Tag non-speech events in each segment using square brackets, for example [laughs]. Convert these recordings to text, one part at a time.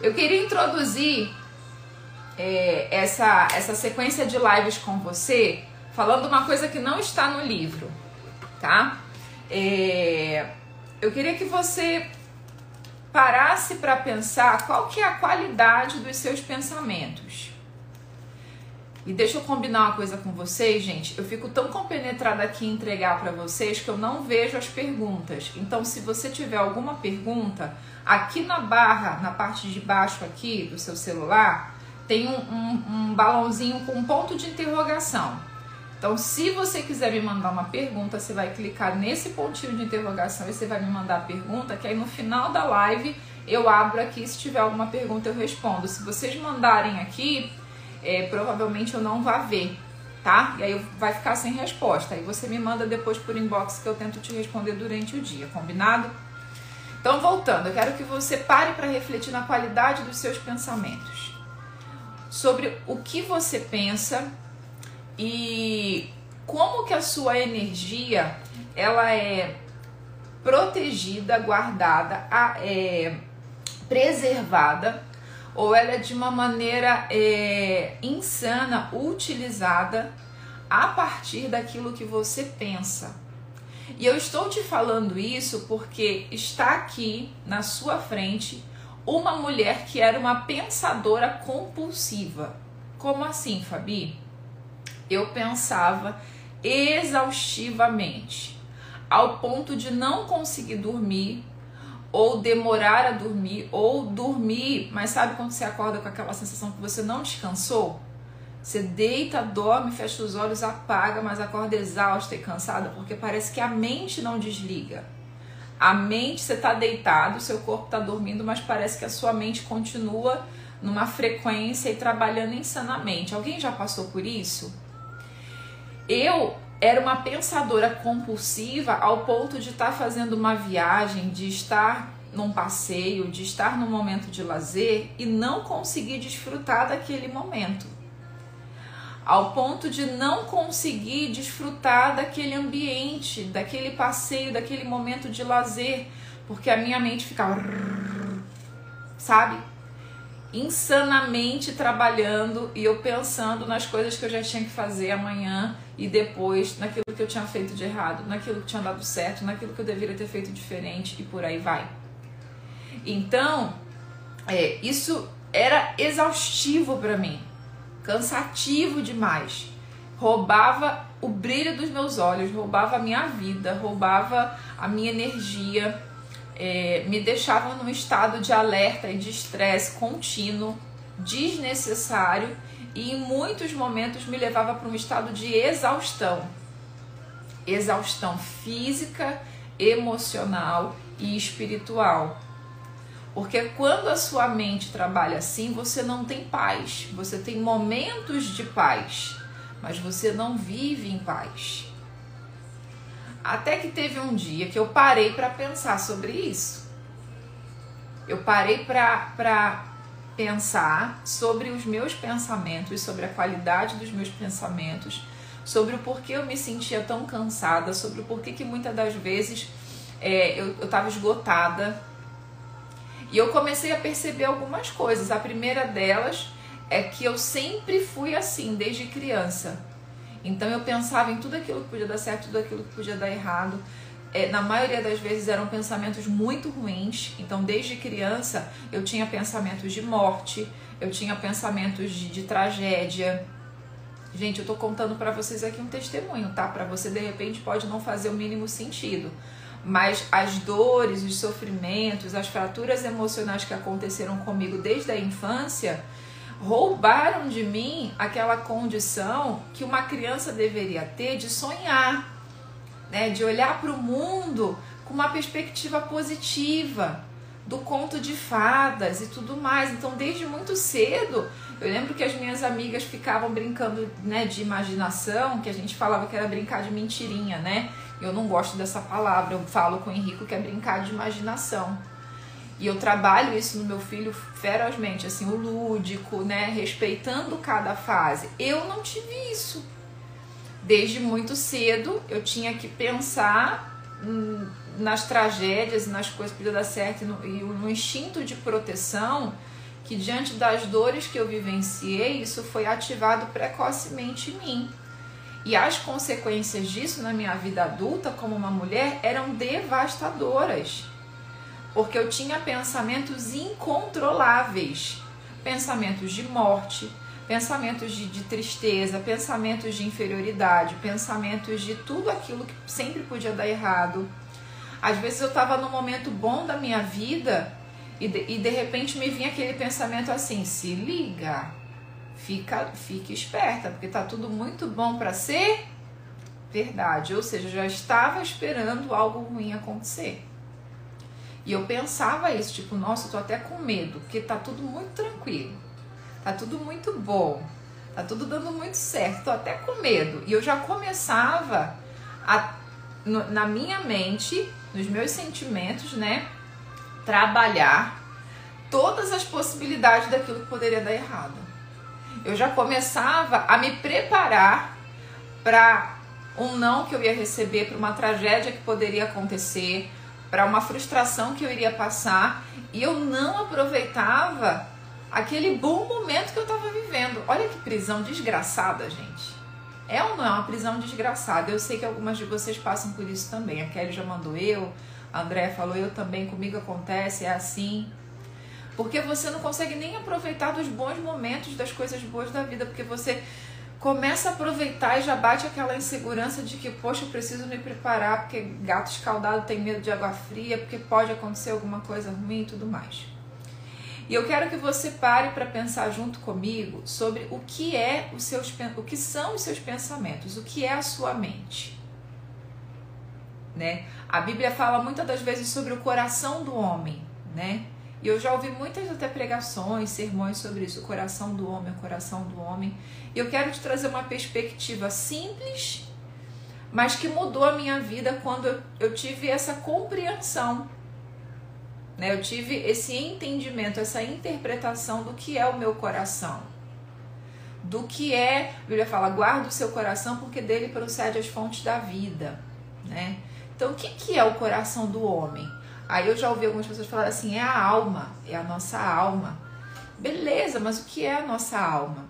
Eu queria introduzir é, essa, essa sequência de lives com você, falando uma coisa que não está no livro, tá? É, eu queria que você parasse para pensar qual que é a qualidade dos seus pensamentos. E deixa eu combinar uma coisa com vocês, gente. Eu fico tão compenetrada aqui em entregar para vocês que eu não vejo as perguntas. Então, se você tiver alguma pergunta, aqui na barra, na parte de baixo aqui do seu celular, tem um, um, um balãozinho com um ponto de interrogação. Então, se você quiser me mandar uma pergunta, você vai clicar nesse pontinho de interrogação e você vai me mandar a pergunta, que aí no final da live eu abro aqui. Se tiver alguma pergunta, eu respondo. Se vocês mandarem aqui, é, provavelmente eu não vá ver, tá? E aí vai ficar sem resposta. Aí você me manda depois por inbox que eu tento te responder durante o dia, combinado? Então, voltando, eu quero que você pare para refletir na qualidade dos seus pensamentos. Sobre o que você pensa e como que a sua energia ela é protegida, guardada, é, preservada ou ela é de uma maneira é, insana utilizada a partir daquilo que você pensa. E eu estou te falando isso porque está aqui na sua frente uma mulher que era uma pensadora compulsiva. Como assim, Fabi? Eu pensava exaustivamente, ao ponto de não conseguir dormir ou demorar a dormir, ou dormir, mas sabe quando você acorda com aquela sensação que você não descansou? Você deita, dorme, fecha os olhos, apaga, mas acorda exausta e cansada, porque parece que a mente não desliga. A mente, você está deitado, seu corpo está dormindo, mas parece que a sua mente continua numa frequência e trabalhando insanamente. Alguém já passou por isso? Eu era uma pensadora compulsiva ao ponto de estar fazendo uma viagem, de estar num passeio, de estar num momento de lazer e não conseguir desfrutar daquele momento. Ao ponto de não conseguir desfrutar daquele ambiente, daquele passeio, daquele momento de lazer, porque a minha mente ficava, sabe? Insanamente trabalhando e eu pensando nas coisas que eu já tinha que fazer amanhã e depois, naquilo que eu tinha feito de errado, naquilo que tinha dado certo, naquilo que eu deveria ter feito diferente e por aí vai. Então, é, isso era exaustivo para mim, cansativo demais. Roubava o brilho dos meus olhos, roubava a minha vida, roubava a minha energia é, me deixavam num estado de alerta e de estresse contínuo, desnecessário e em muitos momentos me levava para um estado de exaustão. Exaustão física, emocional e espiritual. Porque quando a sua mente trabalha assim, você não tem paz. Você tem momentos de paz, mas você não vive em paz. Até que teve um dia que eu parei para pensar sobre isso. Eu parei para pensar sobre os meus pensamentos, sobre a qualidade dos meus pensamentos, sobre o porquê eu me sentia tão cansada, sobre o porquê que muitas das vezes é, eu estava esgotada. E eu comecei a perceber algumas coisas. A primeira delas é que eu sempre fui assim, desde criança. Então eu pensava em tudo aquilo que podia dar certo, tudo aquilo que podia dar errado. É, na maioria das vezes eram pensamentos muito ruins. Então, desde criança, eu tinha pensamentos de morte, eu tinha pensamentos de, de tragédia. Gente, eu tô contando para vocês aqui um testemunho, tá? Para você de repente pode não fazer o mínimo sentido. Mas as dores, os sofrimentos, as fraturas emocionais que aconteceram comigo desde a infância, roubaram de mim aquela condição que uma criança deveria ter de sonhar, né, de olhar para o mundo com uma perspectiva positiva, do conto de fadas e tudo mais. Então, desde muito cedo, eu lembro que as minhas amigas ficavam brincando, né, de imaginação, que a gente falava que era brincar de mentirinha, né? Eu não gosto dessa palavra, eu falo com o Henrico que é brincar de imaginação. E eu trabalho isso no meu filho ferozmente, assim, o lúdico, né? Respeitando cada fase. Eu não tive isso. Desde muito cedo eu tinha que pensar nas tragédias, nas coisas que podiam dar certo e no, e no instinto de proteção que diante das dores que eu vivenciei, isso foi ativado precocemente em mim. E as consequências disso na minha vida adulta, como uma mulher, eram devastadoras. Porque eu tinha pensamentos incontroláveis pensamentos de morte, pensamentos de, de, tristeza, pensamentos de inferioridade, pensamentos de tudo aquilo que sempre podia dar errado. Às vezes eu estava num momento bom da minha vida e de, e de repente me vinha aquele pensamento assim: se liga, fica, fique esperta, porque tá tudo muito bom para ser verdade. Ou seja, já estava esperando algo ruim acontecer. E eu pensava isso, tipo, nossa, eu tô até com medo, porque tá tudo muito tranquilo. Tá tudo muito bom. Tá tudo dando muito certo. Tô até com medo. E eu já começava a, no, na minha mente, nos meus sentimentos, né, trabalhar todas as possibilidades daquilo que poderia dar errado. Eu já começava a me preparar para um não que eu ia receber, para uma tragédia que poderia acontecer, para uma frustração que eu iria passar e eu não aproveitava aquele bom momento que eu estava vivendo. Olha que prisão desgraçada, gente. É ou não é uma prisão desgraçada? Eu sei que algumas de vocês passam por isso também. A Kelly já mandou eu, a André falou eu também, comigo acontece, é assim. Porque você não consegue nem aproveitar dos bons momentos, das coisas boas da vida, porque você começa a aproveitar e já bate aquela insegurança de que, poxa, eu preciso me preparar porque gato escaldado tem medo de água fria, porque pode acontecer alguma coisa ruim e tudo mais. E eu quero que você pare para pensar junto comigo sobre o que é os seus o que são os seus pensamentos, o que é a sua mente. Né? A Bíblia fala muitas das vezes sobre o coração do homem, né? E eu já ouvi muitas até pregações, sermões sobre isso, o coração do homem, o coração do homem. E eu quero te trazer uma perspectiva simples, mas que mudou a minha vida quando eu, tive essa compreensão. Né? Eu tive esse entendimento, essa interpretação do que é o meu coração. Do que é, a Bíblia fala, guarda o seu coração porque dele procede as fontes da vida. Né? Então, o que, que é o coração do homem? Aí eu já ouvi algumas pessoas falar assim: é a alma, é a nossa alma. Beleza, mas o que é a nossa alma?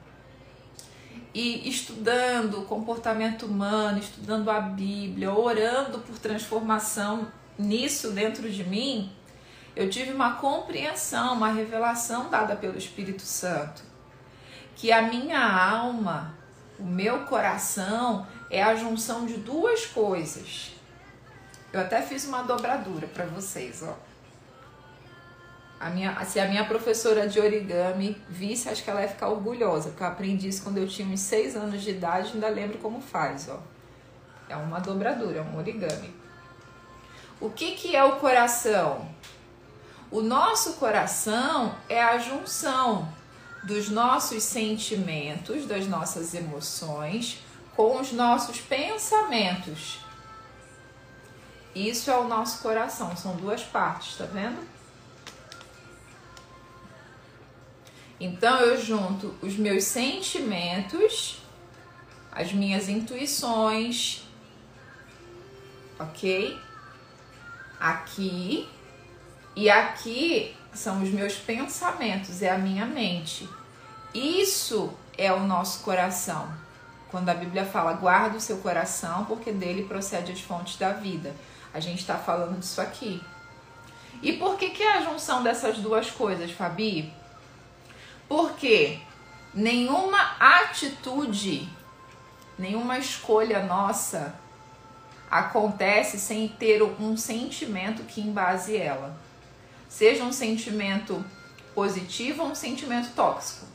E estudando o comportamento humano, estudando a Bíblia, orando por transformação nisso dentro de mim, eu tive uma compreensão, uma revelação dada pelo Espírito Santo. Que a minha alma, o meu coração, é a junção de duas coisas eu até fiz uma dobradura para vocês, ó. A minha, se a minha professora de origami visse, acho que ela ia ficar orgulhosa, porque eu aprendi isso quando eu tinha uns 6 anos de idade, ainda lembro como faz, ó. É uma dobradura, é um origami. O que, que é o coração? O nosso coração é a junção dos nossos sentimentos, das nossas emoções, com os nossos pensamentos. Isso é o nosso coração, são duas partes, tá vendo? Então eu junto os meus sentimentos, as minhas intuições, ok? Aqui e aqui são os meus pensamentos, é a minha mente. Isso é o nosso coração. Quando a Bíblia fala, guarda o seu coração, porque dele procede as fontes da vida. A gente está falando disso aqui. E por que, que é a junção dessas duas coisas, Fabi? Porque nenhuma atitude, nenhuma escolha nossa acontece sem ter um sentimento que embase ela. Seja um sentimento positivo ou um sentimento tóxico.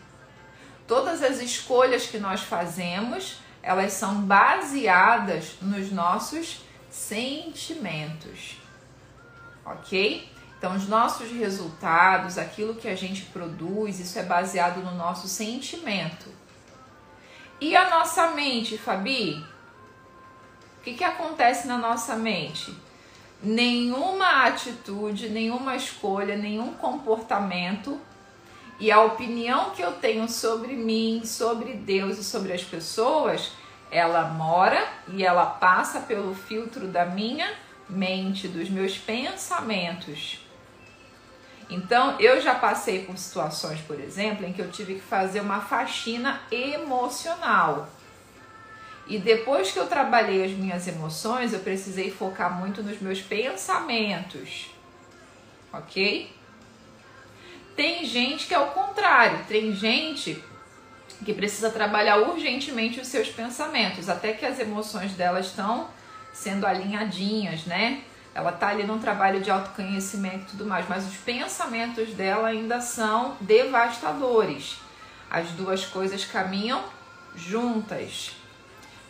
Todas as escolhas que nós fazemos, elas são baseadas nos nossos sentimentos. Ok? Então, os nossos resultados, aquilo que a gente produz, isso é baseado no nosso sentimento. E a nossa mente, Fabi? O que, que acontece na nossa mente? Nenhuma atitude, nenhuma escolha, nenhum comportamento e a opinião que eu tenho sobre mim, sobre Deus e sobre as pessoas ela mora e ela passa pelo filtro da minha mente, dos meus pensamentos. Então, eu já passei por situações, por exemplo, em que eu tive que fazer uma faxina emocional. E depois que eu trabalhei as minhas emoções, eu precisei focar muito nos meus pensamentos. Ok? Tem gente que é o contrário, tem gente que precisa trabalhar urgentemente os seus pensamentos, até que as emoções delas estão sendo alinhadinhas, né? Ela tá ali num trabalho de autoconhecimento e tudo mais, mas os pensamentos dela ainda são devastadores. As duas coisas caminham juntas.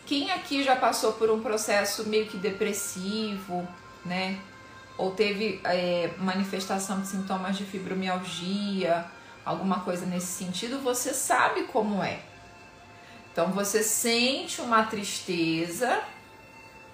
Quem aqui já passou por um processo meio que depressivo, né? Ou teve é, manifestação de sintomas de fibromialgia, alguma coisa nesse sentido, você sabe como é. Então você sente uma tristeza,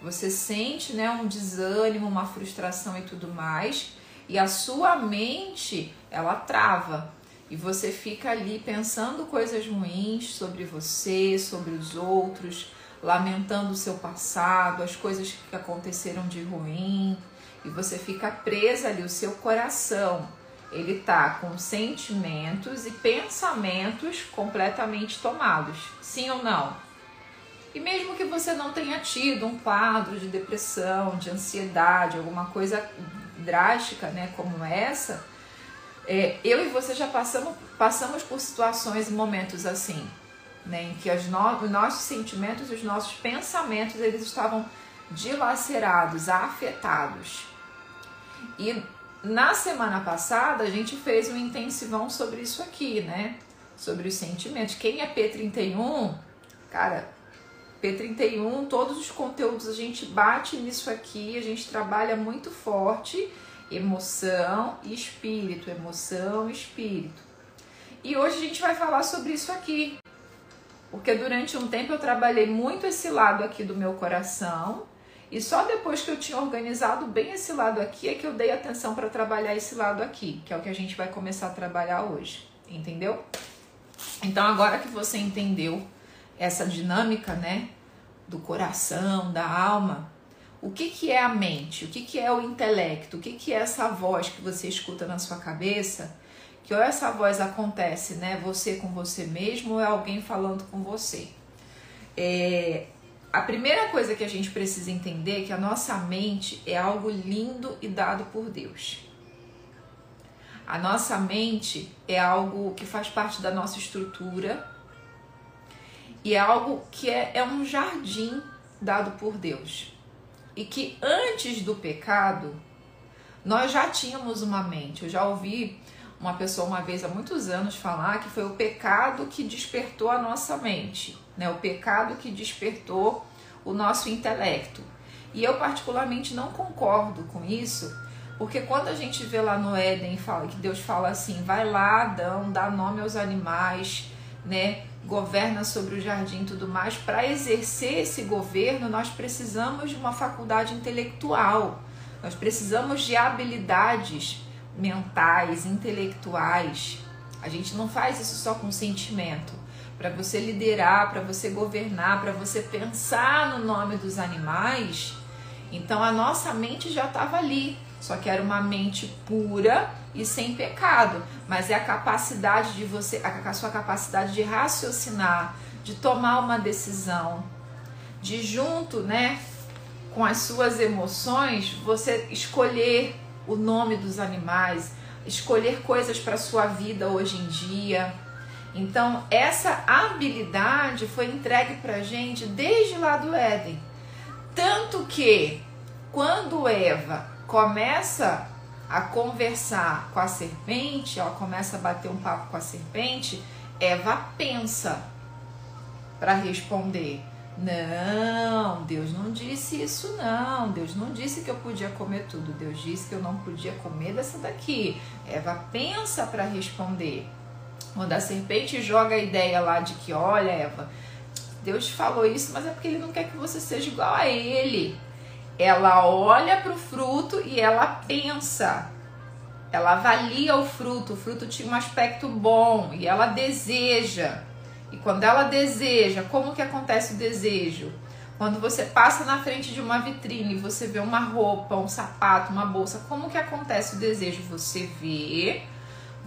você sente né, um desânimo, uma frustração e tudo mais, e a sua mente ela trava. E você fica ali pensando coisas ruins sobre você, sobre os outros, lamentando o seu passado, as coisas que aconteceram de ruim, e você fica presa ali, o seu coração, ele tá com sentimentos e pensamentos completamente tomados. Sim ou não? E mesmo que você não tenha tido um quadro de depressão, de ansiedade, alguma coisa drástica, né, como essa, é, eu e você já passamos, passamos por situações e momentos assim, né, em que no, os nossos sentimentos, os nossos pensamentos, eles estavam dilacerados, afetados. E na semana passada a gente fez um intensivão sobre isso aqui, né? Sobre os sentimentos. Quem é P31, cara, P31, todos os conteúdos a gente bate nisso aqui, a gente trabalha muito forte emoção e espírito, emoção e espírito. E hoje a gente vai falar sobre isso aqui. Porque durante um tempo eu trabalhei muito esse lado aqui do meu coração, e só depois que eu tinha organizado bem esse lado aqui é que eu dei atenção para trabalhar esse lado aqui, que é o que a gente vai começar a trabalhar hoje, entendeu? Então agora que você entendeu essa dinâmica, né, do coração, da alma, o que, que é a mente? O que, que é o intelecto? O que, que é essa voz que você escuta na sua cabeça? Que ou essa voz acontece, né, você com você mesmo, ou é alguém falando com você. É, a primeira coisa que a gente precisa entender é que a nossa mente é algo lindo e dado por Deus. A nossa mente é algo que faz parte da nossa estrutura, e é algo que é, é um jardim dado por Deus. E que antes do pecado, nós já tínhamos uma mente. Eu já ouvi uma pessoa uma vez há muitos anos falar que foi o pecado que despertou a nossa mente, né? O pecado que despertou o nosso intelecto. E eu particularmente não concordo com isso, porque quando a gente vê lá no Éden fala que Deus fala assim, vai lá, Adão, dá nome aos animais, né? governa sobre o jardim e tudo mais, para exercer esse governo, nós precisamos de uma faculdade intelectual, nós precisamos de habilidades mentais, intelectuais. A gente não faz isso só com sentimento. Para você liderar, para você governar, para você pensar no nome dos animais, então a nossa mente já estava ali, só que era uma mente pura e sem pecado, mas é a capacidade de você, a sua capacidade de raciocinar, de tomar uma decisão, de junto, né, com as suas emoções, você escolher o nome dos animais, escolher coisas para sua vida hoje em dia. Então, essa habilidade foi entregue para gente desde lá do Éden. Tanto que, quando Eva começa a conversar com a serpente, ela começa a bater um papo com a serpente, Eva pensa para responder. Não, Deus não disse isso não. Deus não disse que eu podia comer tudo. Deus disse que eu não podia comer dessa daqui. Eva pensa para responder. Quando a serpente joga a ideia lá de que, olha, Eva, Deus falou isso, mas é porque ele não quer que você seja igual a ele. Ela olha para o fruto e ela pensa. Ela avalia o fruto, o fruto tinha um aspecto bom e ela deseja. E quando ela deseja, como que acontece o desejo? Quando você passa na frente de uma vitrine, você vê uma roupa, um sapato, uma bolsa, como que acontece o desejo? Você vê,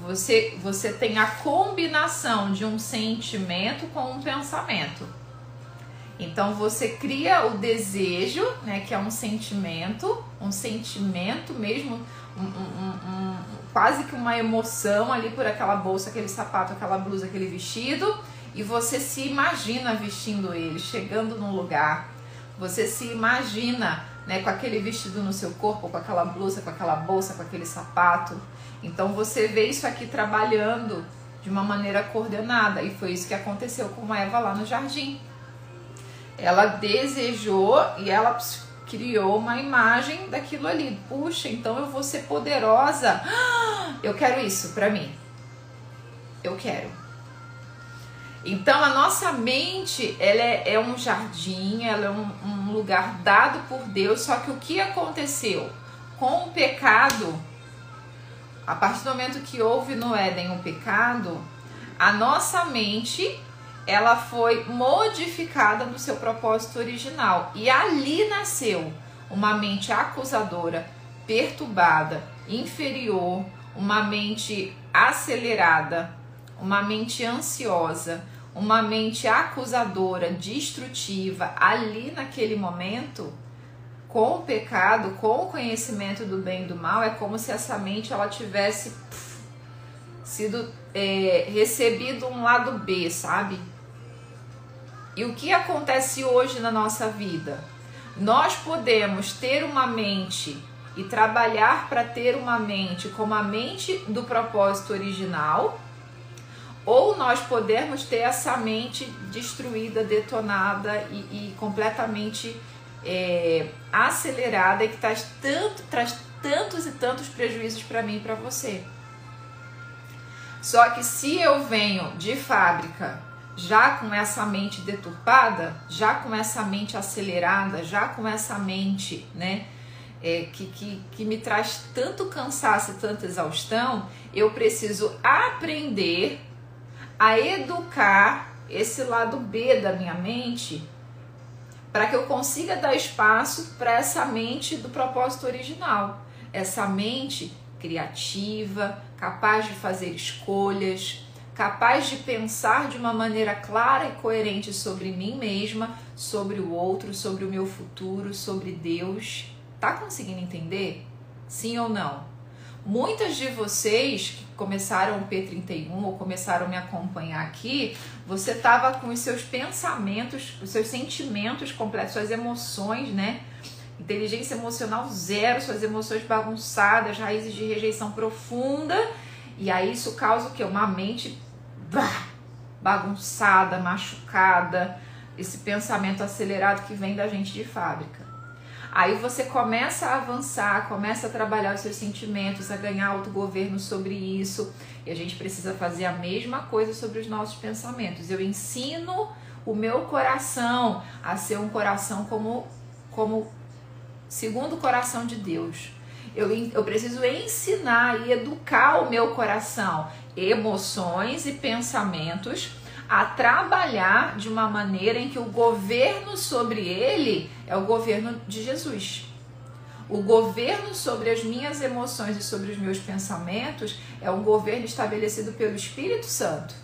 você, você tem a combinação de um sentimento com um pensamento. Então você cria o desejo, né, que é um sentimento, um sentimento mesmo, um, um, um, quase que uma emoção ali por aquela bolsa, aquele sapato, aquela blusa, aquele vestido e você se imagina vestindo ele, chegando num lugar. Você se imagina né, com aquele vestido no seu corpo, com aquela blusa, com aquela bolsa, com aquele sapato. Então você vê isso aqui trabalhando de uma maneira coordenada e foi isso que aconteceu com Eva lá no jardim. Ela desejou e ela criou uma imagem daquilo ali. Puxa, então eu vou ser poderosa. [gasps] Eu quero isso para mim. Eu quero. Então a nossa mente ela é, é um jardim, ela é um, um, lugar dado por Deus. Só que o que aconteceu com o pecado? A partir do momento que houve no Éden um pecado, a nossa mente ela foi modificada no seu propósito original. E ali nasceu uma mente acusadora, perturbada, inferior, uma mente acelerada, uma mente ansiosa, uma mente acusadora, destrutiva, ali naquele momento, com o pecado, com o conhecimento do bem e do mal, é como se essa mente ela tivesse pff, sido é, recebido um lado B, sabe? E o que acontece hoje na nossa vida? Nós podemos ter uma mente e trabalhar para ter uma mente como a mente do propósito original, ou nós podemos ter essa mente destruída, detonada e, e completamente é, acelerada e que traz, tanto, traz tantos e tantos prejuízos para mim e para você. Só que se eu venho de fábrica já com essa mente deturpada, já com essa mente acelerada, já com essa mente, né, é, que, que, que me traz tanto cansaço e tanta exaustão, eu preciso aprender a educar esse lado B da minha mente para que eu consiga dar espaço para essa mente do propósito original, essa mente criativa, capaz de fazer escolhas, capaz de pensar de uma maneira clara e coerente sobre mim mesma, sobre o outro, sobre o meu futuro, sobre Deus. Tá conseguindo entender? Sim ou não? Muitas de vocês que começaram o P31 ou começaram a me acompanhar aqui, você tava com os seus pensamentos, os seus sentimentos completos, suas emoções, né? Inteligência emocional zero, suas emoções bagunçadas, raízes de rejeição profunda. E aí isso causa o quê? Uma mente bagunçada, machucada, esse pensamento acelerado que vem da gente de fábrica. Aí você começa a avançar, começa a trabalhar os seus sentimentos, a ganhar autogoverno sobre isso. E a gente precisa fazer a mesma coisa sobre os nossos pensamentos. Eu ensino o meu coração a ser um coração como, como segundo o coração de Deus. Eu, eu preciso ensinar e educar o meu coração, emoções e pensamentos a trabalhar de uma maneira em que o governo sobre ele é o governo de Jesus. O governo sobre as minhas emoções e sobre os meus pensamentos é um governo estabelecido pelo Espírito Santo.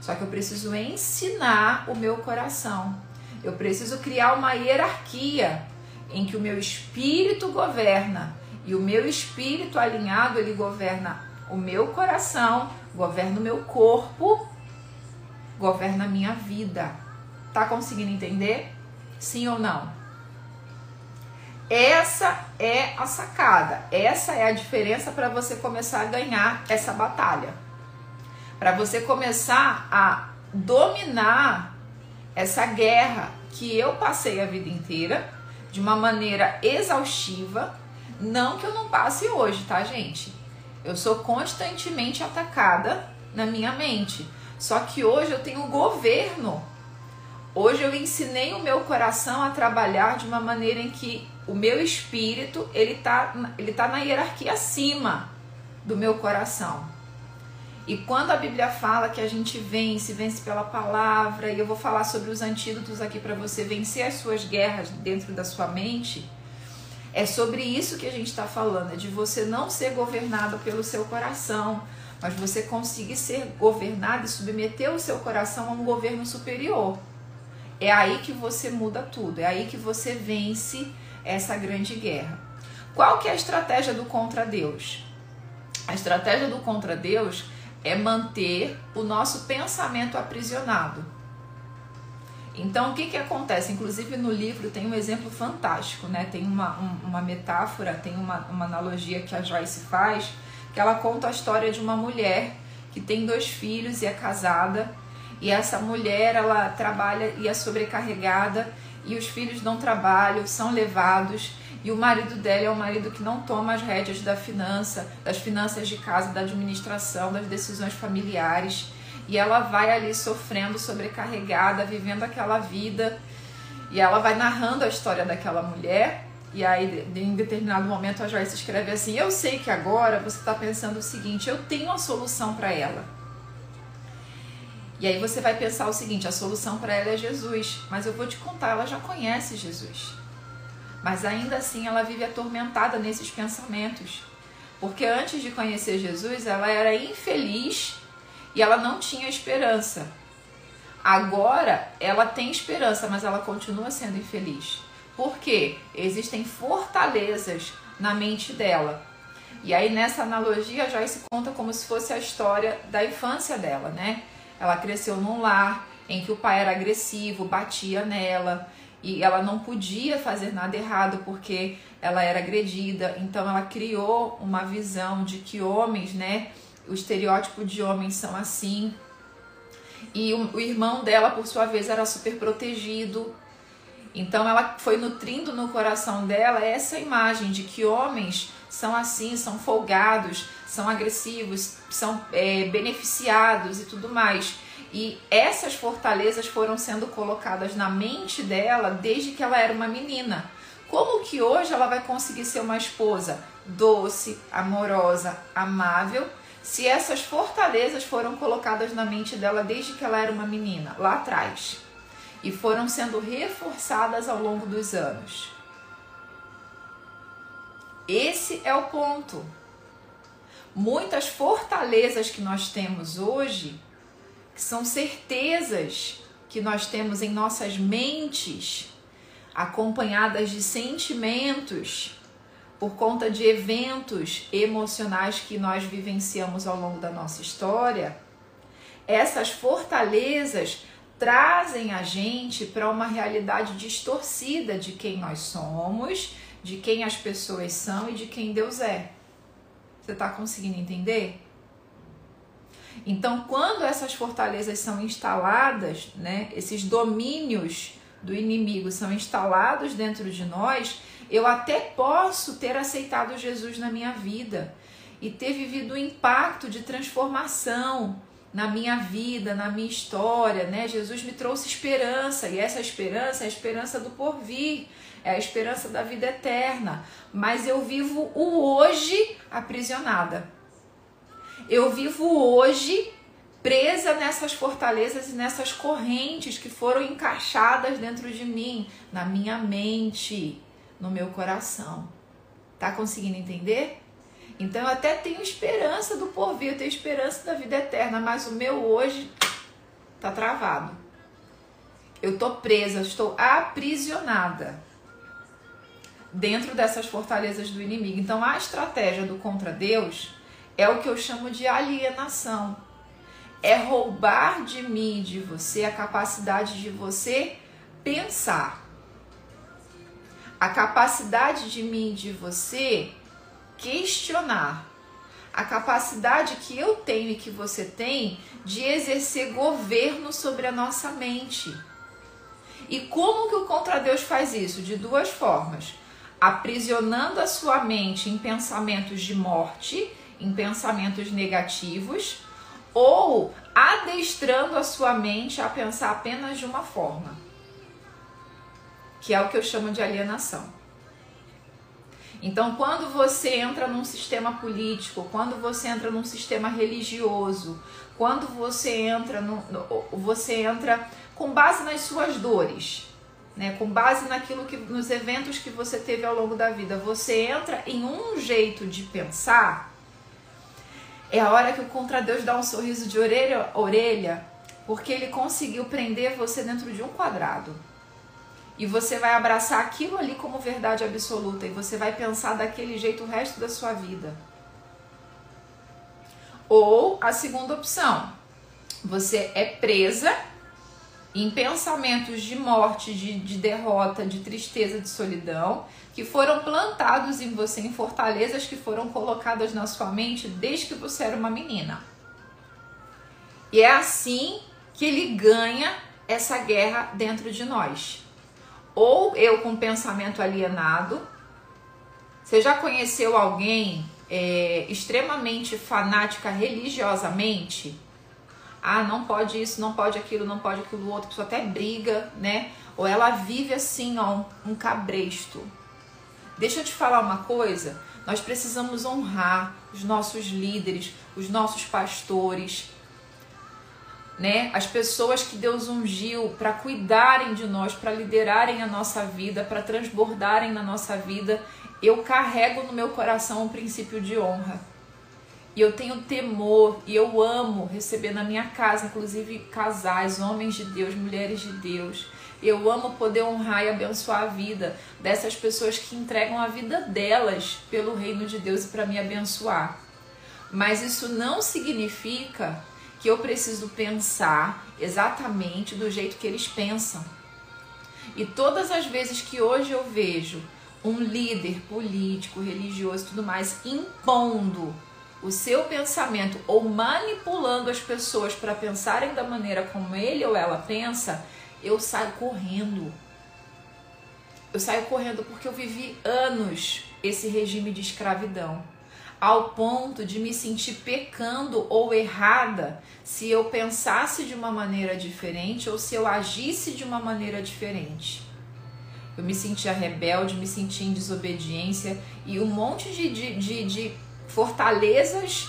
Só que eu preciso ensinar o meu coração. Eu preciso criar uma hierarquia em que o meu espírito governa e o meu espírito alinhado ele governa o meu coração, governa o meu corpo governa a minha vida. Tá conseguindo entender? Sim ou não? Essa é a sacada, essa é a diferença para você começar a ganhar essa batalha. Para você começar a dominar essa guerra que eu passei a vida inteira de uma maneira exaustiva, não que eu não passe hoje, tá, gente? Eu sou constantemente atacada na minha mente só que hoje eu tenho governo. Hoje eu ensinei o meu coração a trabalhar de uma maneira em que o meu espírito ele tá, ele tá na hierarquia acima do meu coração. E quando a Bíblia fala que a gente vence, vence pela palavra, e eu vou falar sobre os antídotos aqui para você vencer as suas guerras dentro da sua mente, é sobre isso que a gente está falando, é de você não ser governado pelo seu coração, mas você conseguir ser governado e submeter o seu coração a um governo superior. É aí que você muda tudo, é aí que você vence essa grande guerra. Qual que é a estratégia do contra Deus? A estratégia do contra Deus é manter o nosso pensamento aprisionado. Então, o que, que acontece? Inclusive, no livro tem um exemplo fantástico, né? Tem uma, um, uma metáfora, tem uma, uma analogia que a Joyce faz, que ela conta a história de uma mulher que tem dois filhos e é casada, e essa mulher, ela trabalha e é sobrecarregada, e os filhos não trabalham, são levados, e o marido dela é um marido que não toma as rédeas da finança, das finanças de casa, da administração, das decisões familiares. E ela vai ali sofrendo, sobrecarregada, vivendo aquela vida. E ela vai narrando a história daquela mulher. E aí, em determinado momento, a Joyce escreve assim: Eu sei que agora você está pensando o seguinte, eu tenho a solução para ela. E aí você vai pensar o seguinte: a solução para ela é Jesus. Mas eu vou te contar, ela já conhece Jesus. Mas ainda assim ela vive atormentada nesses pensamentos. Porque antes de conhecer Jesus, ela era infeliz e ela não tinha esperança. Agora ela tem esperança, mas ela continua sendo infeliz. Por quê? Existem fortalezas na mente dela. E aí nessa analogia se conta como se fosse a história da infância dela, né? Ela cresceu num lar em que o pai era agressivo, batia nela, e ela não podia fazer nada errado porque ela era agredida. Então ela criou uma visão de que homens, né, o estereótipo de homens são assim. E o, o irmão dela, por sua vez, era super protegido. Então ela foi nutrindo no coração dela essa imagem de que homens são assim, são folgados, são agressivos, são é, beneficiados e tudo mais. E essas fortalezas foram sendo colocadas na mente dela desde que ela era uma menina. Como que hoje ela vai conseguir ser uma esposa doce, amorosa, amável, se essas fortalezas foram colocadas na mente dela desde que ela era uma menina, lá atrás, e foram sendo reforçadas ao longo dos anos? Esse é o ponto. Muitas fortalezas que nós temos hoje que são certezas que nós temos em nossas mentes, acompanhadas de sentimentos, por conta de eventos emocionais que nós vivenciamos ao longo da nossa história, essas fortalezas trazem a gente para uma realidade distorcida de quem nós somos, de quem as pessoas são e de quem Deus é. Você está conseguindo entender? Então, quando essas fortalezas são instaladas, né, esses domínios do inimigo são instalados dentro de nós, eu até posso ter aceitado Jesus na minha vida e ter vivido um impacto de transformação na minha vida, na minha história, né? Jesus me trouxe esperança e essa esperança é a esperança do porvir, é a esperança da vida eterna. Mas eu vivo o hoje aprisionada. Eu vivo hoje presa nessas fortalezas e nessas correntes que foram encaixadas dentro de mim, na minha mente, no meu coração. Tá conseguindo entender? Então eu até tenho esperança do porvir, eu tenho esperança da vida eterna, mas o meu hoje tá travado. Eu tô presa, estou aprisionada dentro dessas fortalezas do inimigo. Então a estratégia do contra Deus é o que eu chamo de alienação. É roubar de mim, de você, a capacidade de você pensar. A capacidade de mim, de você, questionar. A capacidade que eu tenho e que você tem de exercer governo sobre a nossa mente. E como que o contra Deus faz isso? De duas formas: aprisionando a sua mente em pensamentos de morte em pensamentos negativos ou adestrando a sua mente a pensar apenas de uma forma, que é o que eu chamo de alienação. Então, quando você entra num sistema político, quando você entra num sistema religioso, quando você entra no, você entra com base nas suas dores, né? Com base naquilo que nos eventos que você teve ao longo da vida, você entra em um jeito de pensar. É a hora que o contra Deus dá um sorriso de orelha a orelha, porque ele conseguiu prender você dentro de um quadrado. E você vai abraçar aquilo ali como verdade absoluta e você vai pensar daquele jeito o resto da sua vida. Ou a segunda opção, você é presa em pensamentos de morte, de, de derrota, de tristeza, de solidão, que foram plantados em você, em fortalezas que foram colocadas na sua mente desde que você era uma menina. E é assim que ele ganha essa guerra dentro de nós. Ou eu com pensamento alienado. Você já conheceu alguém é, extremamente fanática religiosamente? Ah, não pode isso, não pode aquilo, não pode aquilo outro, a pessoa até briga, né? Ou ela vive assim, ó, um, um cabresto. Deixa eu te falar uma coisa, nós precisamos honrar os nossos líderes, os nossos pastores, né? As pessoas que Deus ungiu para cuidarem de nós, para liderarem a nossa vida, para transbordarem na nossa vida. Eu carrego no meu coração o princípio de honra. E eu tenho temor e eu amo receber na minha casa, inclusive casais, homens de Deus, mulheres de Deus. Eu amo poder honrar e abençoar a vida dessas pessoas que entregam a vida delas pelo reino de Deus e para me abençoar. Mas isso não significa que eu preciso pensar exatamente do jeito que eles pensam. E todas as vezes que hoje eu vejo um líder político, religioso e tudo mais impondo o seu pensamento ou manipulando as pessoas para pensarem da maneira como ele ou ela pensa, eu saio correndo. Eu saio correndo porque eu vivi anos esse regime de escravidão, ao ponto de me sentir pecando ou errada se eu pensasse de uma maneira diferente ou se eu agisse de uma maneira diferente. Eu me sentia rebelde, me sentia em desobediência e um monte de, de, de, de fortalezas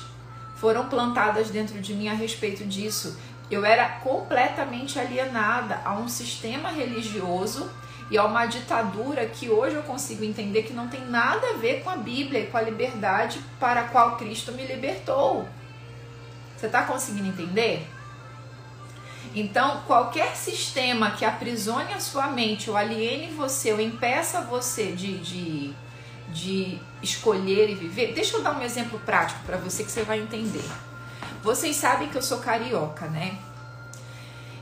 foram plantadas dentro de mim a respeito disso. Eu era completamente alienada a um sistema religioso e a uma ditadura que hoje eu consigo entender que não tem nada a ver com a Bíblia e com a liberdade para a qual Cristo me libertou. Você está conseguindo entender? Então, qualquer sistema que aprisione a sua mente, ou aliene você, ou impeça você de, de de escolher e viver. Deixa eu dar um exemplo prático para você que você vai entender. Vocês sabem que eu sou carioca, né?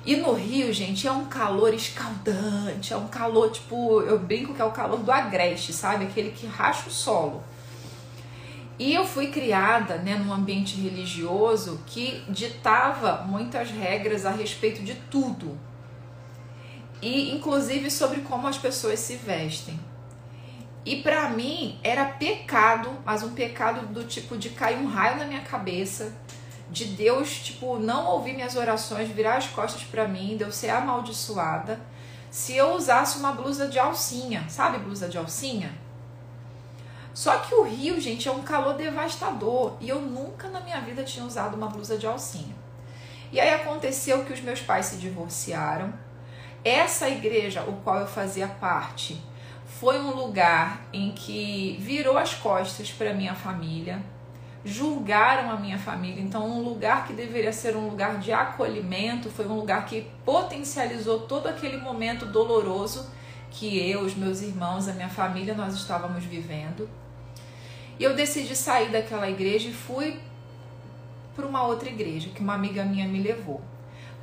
E no Rio, gente, é um calor escaldante, é um calor tipo, eu brinco que é o calor do agreste, sabe? Aquele que racha o solo. E eu fui criada né, num ambiente religioso que ditava muitas regras a respeito de tudo. E inclusive sobre como as pessoas se vestem. E para mim era pecado, mas um pecado do tipo de cair um raio na minha cabeça, de Deus, tipo, não ouvir minhas orações, virar as costas para mim, de eu ser amaldiçoada, se eu usasse uma blusa de alcinha, sabe blusa de alcinha? Só que o Rio, gente, é um calor devastador e eu nunca na minha vida tinha usado uma blusa de alcinha. E aí aconteceu que os meus pais se divorciaram. Essa igreja, o qual eu fazia parte, foi um lugar em que virou as costas para minha família, julgaram a minha família. Então, um lugar que deveria ser um lugar de acolhimento foi um lugar que potencializou todo aquele momento doloroso que eu, os meus irmãos, a minha família nós estávamos vivendo. E eu decidi sair daquela igreja e fui para uma outra igreja que uma amiga minha me levou.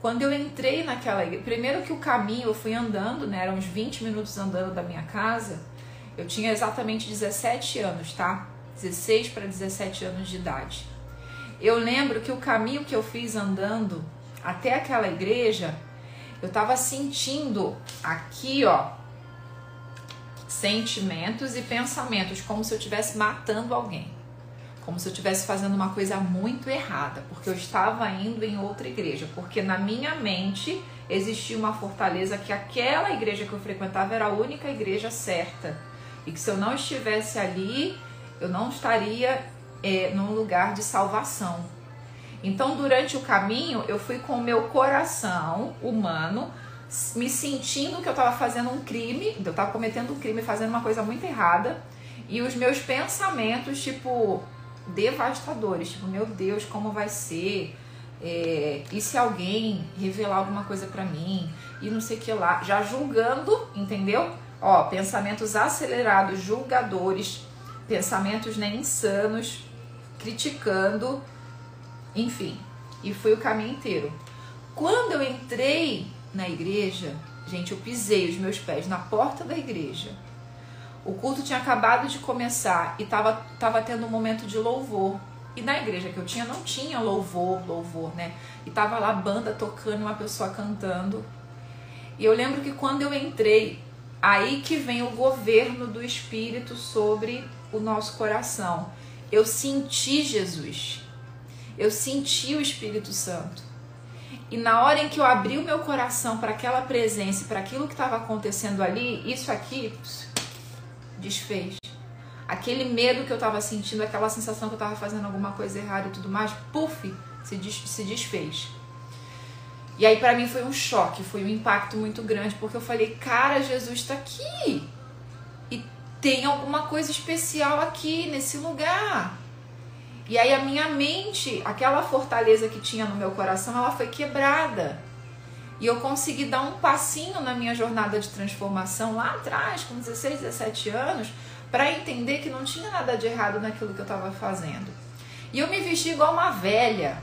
Quando eu entrei naquela igreja, primeiro que o caminho eu fui andando, né, eram uns 20 minutos andando da minha casa. Eu tinha exatamente 17 anos, tá? 16 para 17 anos de idade. Eu lembro que o caminho que eu fiz andando até aquela igreja, eu tava sentindo aqui, ó, sentimentos e pensamentos como se eu estivesse matando alguém como se eu estivesse fazendo uma coisa muito errada, porque eu estava indo em outra igreja, porque na minha mente existia uma fortaleza que aquela igreja que eu frequentava era a única igreja certa. E que se eu não estivesse ali, eu não estaria é, num lugar de salvação. Então, durante o caminho, eu fui com o meu coração humano me sentindo que eu estava fazendo um crime, eu estava cometendo um crime, fazendo uma coisa muito errada, e os meus pensamentos, tipo, devastadores, tipo, meu Deus, como vai ser? É, e se alguém revelar alguma coisa para mim? E não sei o que lá, já julgando, entendeu? Ó, pensamentos acelerados, julgadores, pensamentos né, insanos, criticando, enfim. E foi o caminho inteiro. Quando eu entrei na igreja, gente, eu pisei os meus pés na porta da igreja. O culto tinha acabado de começar e tava, tava tendo um momento de louvor. E na igreja que eu tinha não tinha louvor, louvor, né? E tava lá banda tocando, uma pessoa cantando. E eu lembro que quando eu entrei, aí que vem o governo do Espírito sobre o nosso coração. Eu senti Jesus. Eu senti o Espírito Santo. E na hora em que eu abri o meu coração para aquela presença, para aquilo que estava acontecendo ali, isso aqui desfez. Aquele medo que eu estava sentindo, aquela sensação que eu estava fazendo alguma coisa errada e tudo mais, puf, se, des se desfez. E aí para mim foi um choque, foi um impacto muito grande, porque eu falei, cara, Jesus está aqui. E tem alguma coisa especial aqui nesse lugar. E aí a minha mente, aquela fortaleza que tinha no meu coração, ela foi quebrada. E eu consegui dar um passinho na minha jornada de transformação lá atrás, com 16, 17 anos, para entender que não tinha nada de errado naquilo que eu estava fazendo. E eu me vesti igual uma velha,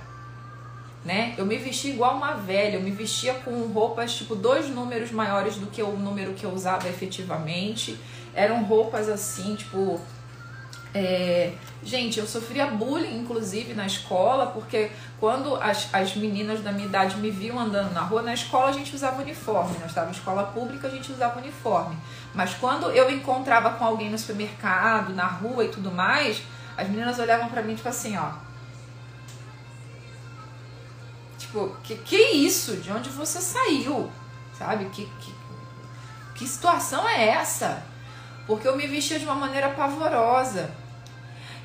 né? Eu me vesti igual uma velha, eu me vestia com roupas tipo dois números maiores do que o número que eu usava efetivamente. Eram roupas assim, tipo é, gente, eu sofria bullying, inclusive, na escola, porque quando as, as meninas da minha idade me viam andando na rua, na escola a gente usava uniforme, nós estávamos em escola pública, a gente usava uniforme. Mas quando eu encontrava com alguém no supermercado, na rua e tudo mais, as meninas olhavam para mim tipo assim, ó. Tipo, que que isso? De onde você saiu? Sabe? Que, que, que situação é essa? Porque eu me vestia de uma maneira pavorosa.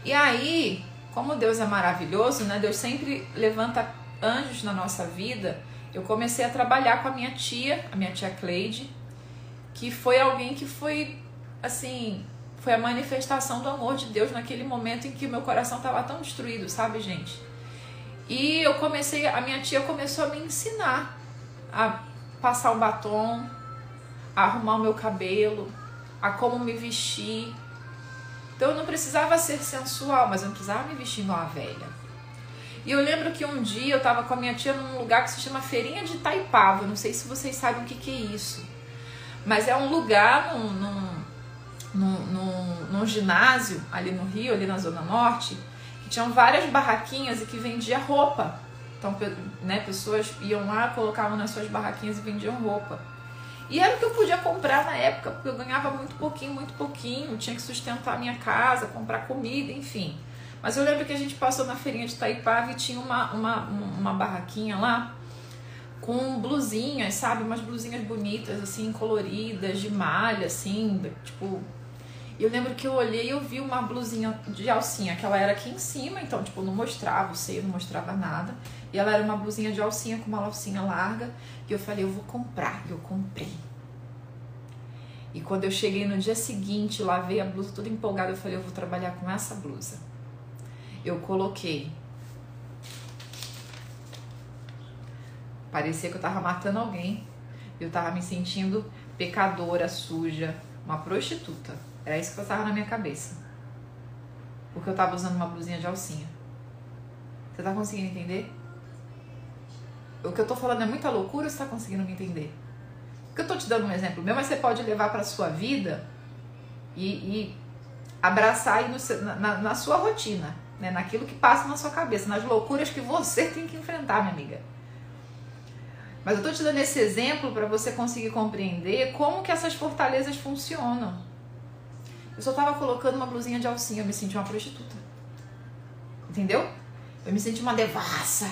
E aí, como Deus é maravilhoso, né? Deus sempre levanta anjos na nossa vida. Eu comecei a trabalhar com a minha tia, a minha tia Cleide, que foi alguém que foi assim, foi a manifestação do amor de Deus naquele momento em que meu coração estava tão destruído, sabe, gente? E eu comecei, a minha tia começou a me ensinar a passar o batom, a arrumar o meu cabelo, a como me vestir, então eu não precisava ser sensual, mas eu não precisava me vestir igual a velha. E eu lembro que um dia eu estava com a minha tia num lugar que se chama Feirinha de Taipava. Não sei se vocês sabem o que, que é isso. Mas é um lugar num, num, num, num, num ginásio ali no Rio, ali na Zona Norte, que tinham várias barraquinhas e que vendia roupa. Então, né, pessoas iam lá, colocavam nas suas barraquinhas e vendiam roupa. E era o que eu podia comprar na época, porque eu ganhava muito pouquinho, muito pouquinho, tinha que sustentar a minha casa, comprar comida, enfim. Mas eu lembro que a gente passou na feirinha de Taipava e tinha uma, uma, uma barraquinha lá com blusinhas, sabe? Umas blusinhas bonitas, assim, coloridas, de malha, assim, tipo. Eu lembro que eu olhei e eu vi uma blusinha de alcinha, que ela era aqui em cima, então, tipo, não mostrava o seio, não mostrava nada. E ela era uma blusinha de alcinha com uma alcinha larga. E eu falei, eu vou comprar. E eu comprei. E quando eu cheguei no dia seguinte, lavei a blusa toda empolgada, eu falei, eu vou trabalhar com essa blusa. Eu coloquei. Parecia que eu tava matando alguém. Eu tava me sentindo pecadora, suja, uma prostituta. Era isso que tava na minha cabeça. Porque eu tava usando uma blusinha de alcinha. Você tá conseguindo entender? O que eu tô falando é muita loucura ou você tá conseguindo me entender? Porque eu tô te dando um exemplo meu, mas você pode levar pra sua vida e, e abraçar aí no, na, na, sua rotina, né? naquilo que passa na sua cabeça, nas loucuras que você [laughs] tem que enfrentar, minha amiga. Mas eu tô te dando esse exemplo para você conseguir compreender como que essas fortalezas funcionam. Eu só tava colocando uma blusinha de alcinha, eu me senti uma prostituta. Entendeu? Eu me senti uma devassa.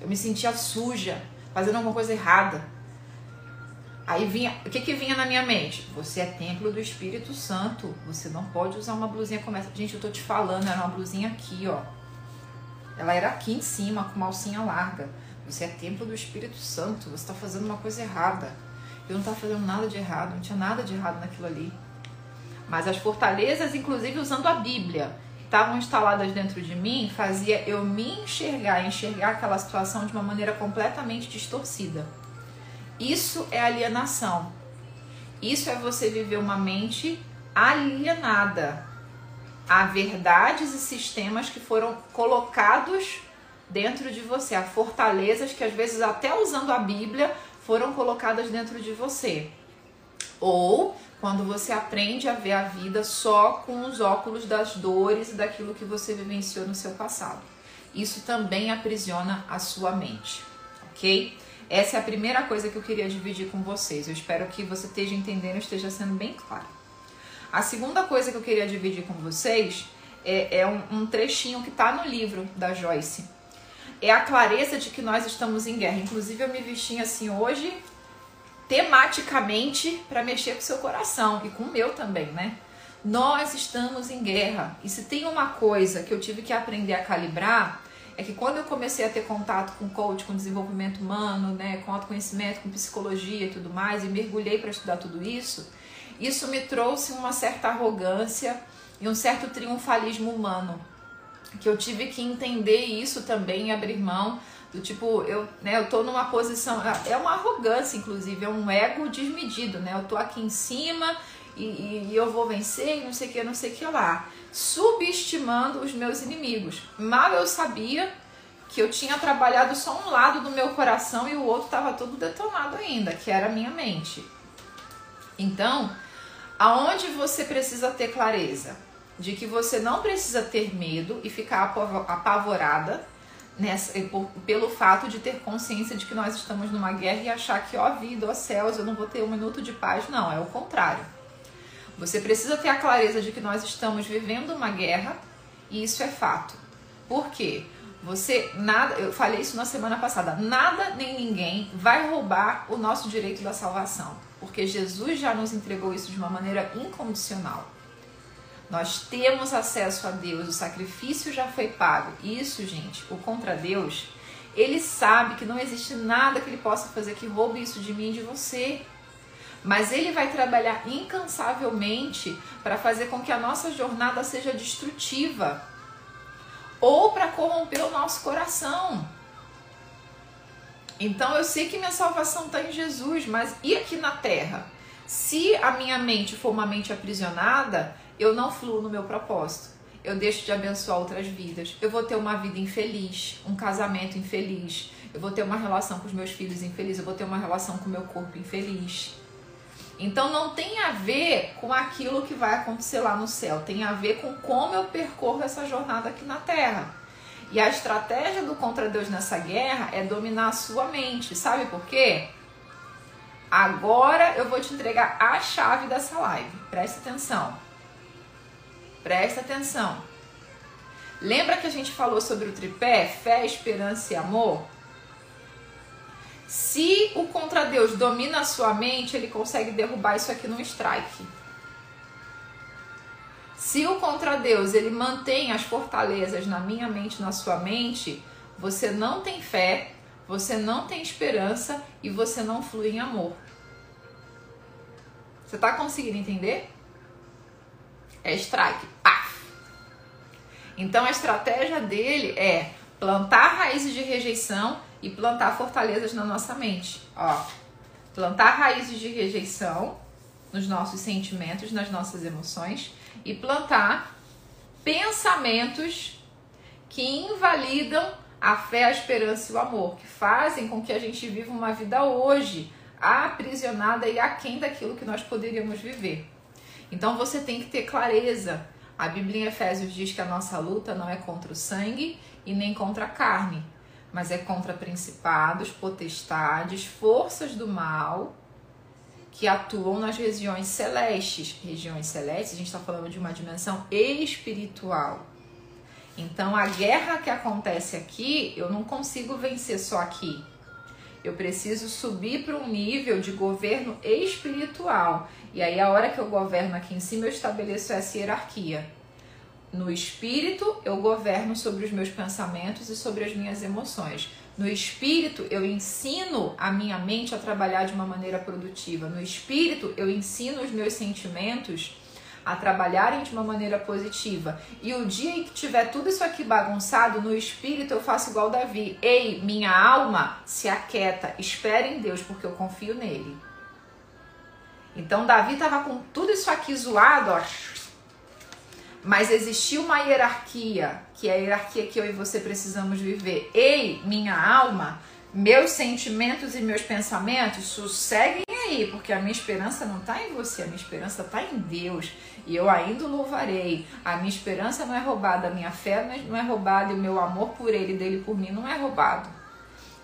Eu me sentia suja, fazendo alguma coisa errada. Aí vinha, o que que vinha na minha mente? Você é templo do Espírito Santo. Você não pode usar uma blusinha como essa. Gente, eu tô te falando, era uma blusinha aqui, ó. Ela era aqui em cima, com uma alcinha larga. Você é templo do Espírito Santo. Você está fazendo uma coisa errada. Eu não estava fazendo nada de errado, não tinha nada de errado naquilo ali. Mas as fortalezas, inclusive usando a Bíblia, estavam instaladas dentro de mim, fazia eu me enxergar, enxergar aquela situação de uma maneira completamente distorcida. Isso é alienação. Isso é você viver uma mente alienada a verdades e sistemas que foram colocados dentro de você, a fortalezas que às vezes até usando a Bíblia foram colocadas dentro de você. Ou quando você aprende a ver a vida só com os óculos das dores e daquilo que você vivenciou no seu passado. Isso também aprisiona a sua mente, ok? Essa é a primeira coisa que eu queria dividir com vocês. Eu espero que você esteja entendendo e esteja sendo bem claro. A segunda coisa que eu queria dividir com vocês é, é um, um trechinho que está no livro da Joyce. É a clareza de que nós estamos em guerra. Inclusive, eu me vesti assim hoje, tematicamente, para mexer com o seu coração e com o meu também, né? Nós estamos em guerra. E se tem uma coisa que eu tive que aprender a calibrar, é que quando eu comecei a ter contato com coach, com desenvolvimento humano, né, com autoconhecimento, com psicologia e tudo mais, e mergulhei para estudar tudo isso, isso me trouxe uma certa arrogância e um certo triunfalismo humano, que eu tive que entender isso também e abrir mão do tipo, eu, né, eu tô numa posição, é uma arrogância inclusive, é um ego desmedido, né? Eu tô aqui em cima e, e, e eu vou vencer e não sei o que, não sei o que lá subestimando os meus inimigos. Mal eu sabia que eu tinha trabalhado só um lado do meu coração e o outro estava todo detonado ainda, que era a minha mente. Então, aonde você precisa ter clareza de que você não precisa ter medo e ficar apavorada nessa, pelo fato de ter consciência de que nós estamos numa guerra e achar que, ó vida, ó céus, eu não vou ter um minuto de paz. Não, é o contrário. Você precisa ter a clareza de que nós estamos vivendo uma guerra e isso é fato. Por quê? Você nada, eu falei isso na semana passada, nada nem ninguém vai roubar o nosso direito da salvação, porque Jesus já nos entregou isso de uma maneira incondicional. Nós temos acesso a Deus, o sacrifício já foi pago. Isso, gente, o contra Deus, ele sabe que não existe nada que ele possa fazer que roube isso de mim e de você. Mas ele vai trabalhar incansavelmente para fazer com que a nossa jornada seja destrutiva ou para corromper o nosso coração. Então eu sei que minha salvação está em Jesus, mas e aqui na terra? Se a minha mente for uma mente aprisionada, eu não fluo no meu propósito. Eu deixo de abençoar outras vidas. Eu vou ter uma vida infeliz, um casamento infeliz. Eu vou ter uma relação com os meus filhos infeliz. Eu vou ter uma relação com o meu corpo infeliz. Então não tem a ver com aquilo que vai acontecer lá no céu, tem a ver com como eu percorro essa jornada aqui na terra. E a estratégia do contra Deus nessa guerra é dominar a sua mente. Sabe por quê? Agora eu vou te entregar a chave dessa live. Presta atenção. Presta atenção. Lembra que a gente falou sobre o tripé? Fé, esperança e amor? Se o contra Deus domina a sua mente, ele consegue derrubar isso aqui num strike. Se o contra Deus ele mantém as fortalezas na minha mente, na sua mente, você não tem fé, você não tem esperança e você não flui em amor. Você está conseguindo entender? É strike. Paf! Então a estratégia dele é plantar raízes de rejeição e plantar fortalezas na nossa mente. Ó, plantar raízes de rejeição nos nossos sentimentos, nas nossas emoções e plantar pensamentos que invalidam a fé, a esperança e o amor, que fazem com que a gente viva uma vida hoje aprisionada e aquém daquilo que nós poderíamos viver. Então você tem que ter clareza. A Bíblia em Efésios diz que a nossa luta não é contra o sangue e nem contra a carne, mas é contra principados, potestades, forças do mal que atuam nas regiões celestes. Regiões celestes, a gente está falando de uma dimensão espiritual. Então, a guerra que acontece aqui, eu não consigo vencer só aqui. Eu preciso subir para um nível de governo espiritual. E aí, a hora que eu governo aqui em cima, eu estabeleço essa hierarquia. No espírito, eu governo sobre os meus pensamentos e sobre as minhas emoções. No espírito, eu ensino a minha mente a trabalhar de uma maneira produtiva. No espírito, eu ensino os meus sentimentos a trabalharem de uma maneira positiva. E o dia em que tiver tudo isso aqui bagunçado, no espírito eu faço igual Davi. Ei, minha alma se aquieta, espere em Deus, porque eu confio nele. Então Davi estava com tudo isso aqui zoado, ó. Mas existia uma hierarquia, que é a hierarquia que eu e você precisamos viver. Ei, minha alma, meus sentimentos e meus pensamentos sosseguem aí, porque a minha esperança não está em você, a minha esperança está em Deus. E eu ainda louvarei. A minha esperança não é roubada, a minha fé não é roubada, e o meu amor por Ele, dele por mim, não é roubado.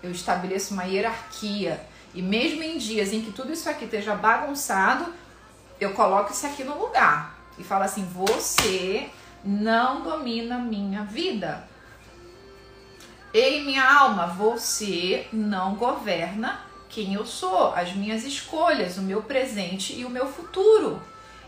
Eu estabeleço uma hierarquia. E mesmo em dias em que tudo isso aqui esteja bagunçado, eu coloco isso aqui no lugar. E falo assim: você não domina minha vida. Ei, minha alma, você não governa quem eu sou, as minhas escolhas, o meu presente e o meu futuro.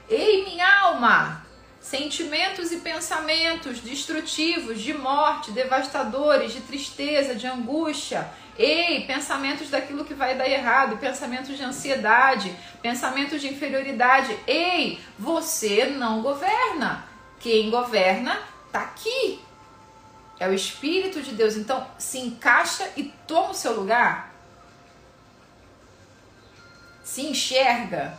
Ei, minha alma! Sentimentos e pensamentos destrutivos, de morte, devastadores, de tristeza, de angústia. Ei, pensamentos daquilo que vai dar errado, pensamentos de ansiedade, pensamentos de inferioridade. Ei, você não governa. Quem governa está aqui. É o Espírito de Deus. Então, se encaixa e toma o seu lugar se enxerga,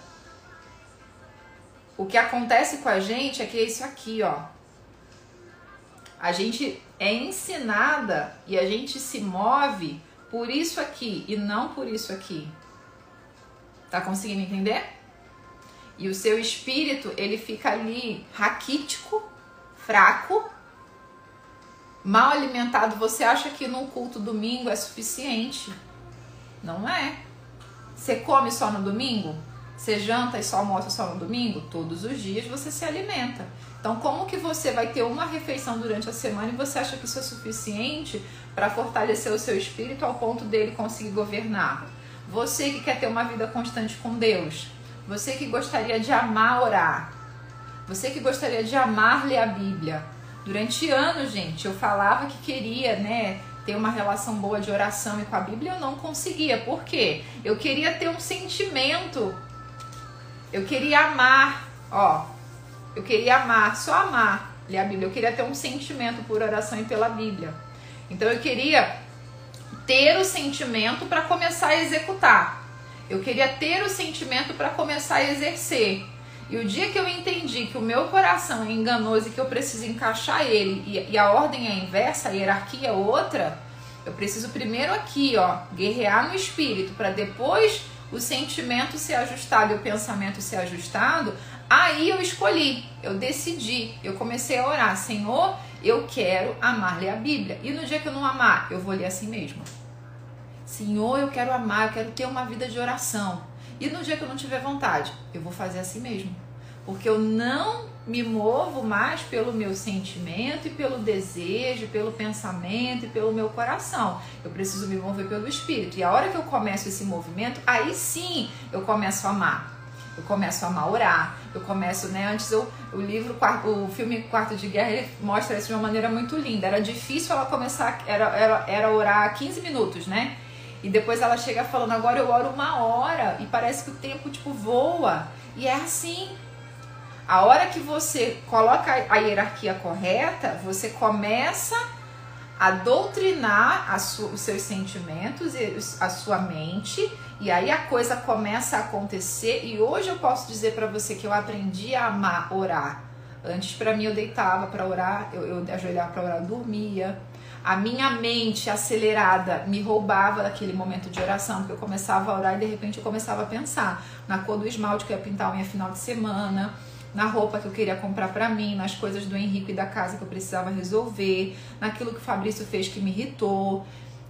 o que acontece com a gente é que é isso aqui, ó. A gente é ensinada e a gente se move por isso aqui e não por isso aqui. Tá conseguindo entender? E o seu espírito, ele fica ali raquítico, fraco, mal alimentado. Você acha que num culto domingo é suficiente? Não é. Você come só no domingo? Você janta e só almoça só no domingo? Todos os dias você se alimenta. Então, como que você vai ter uma refeição durante a semana e você acha que isso é suficiente para fortalecer o seu espírito ao ponto dele conseguir governar? Você que quer ter uma vida constante com Deus, você que gostaria de amar orar, você que gostaria de amar ler a Bíblia. Durante anos, gente, eu falava que queria, né, ter uma relação boa de oração e com a Bíblia, eu não conseguia. Por quê? Eu queria ter um sentimento. Eu queria amar, ó. Eu queria amar, só amar, ler a Bíblia. Eu queria ter um sentimento por oração e pela Bíblia. Então eu queria ter o sentimento para começar a executar. Eu queria ter o sentimento para começar a exercer. E o dia que eu entendi que o meu coração é enganoso e que eu preciso encaixar ele e, e a ordem é inversa, a hierarquia é outra, eu preciso primeiro aqui, ó, guerrear no espírito para depois o sentimento ser ajustado e o pensamento ser ajustado. Aí eu escolhi, eu decidi, eu comecei a orar, Senhor, eu quero amar ler a Bíblia. E no dia que eu não amar, eu vou ler assim mesmo. Senhor, eu quero amar, eu quero ter uma vida de oração. E no dia que eu não tiver vontade, eu vou fazer assim mesmo. Porque eu não me movo mais pelo meu sentimento e pelo desejo, pelo pensamento e pelo meu coração. Eu preciso me mover pelo espírito. E a hora que eu começo esse movimento, aí sim eu começo a amar. Eu começo a amar orar. Eu começo, né? Antes eu, o livro, o filme Quarto de Guerra, mostra isso de uma maneira muito linda. Era difícil ela começar, era, era, era orar 15 minutos, né? E depois ela chega falando, agora eu oro uma hora e parece que o tempo tipo voa. E é assim. A hora que você coloca a hierarquia correta, você começa a doutrinar os seus sentimentos e a sua mente, e aí a coisa começa a acontecer. E hoje eu posso dizer para você que eu aprendi a amar orar. Antes, para mim, eu deitava para orar, eu, eu ajoelhava para orar, dormia a minha mente acelerada me roubava daquele momento de oração, porque eu começava a orar e de repente eu começava a pensar na cor do esmalte que eu ia pintar a unha final de semana, na roupa que eu queria comprar para mim, nas coisas do Henrique e da casa que eu precisava resolver, naquilo que o Fabrício fez que me irritou.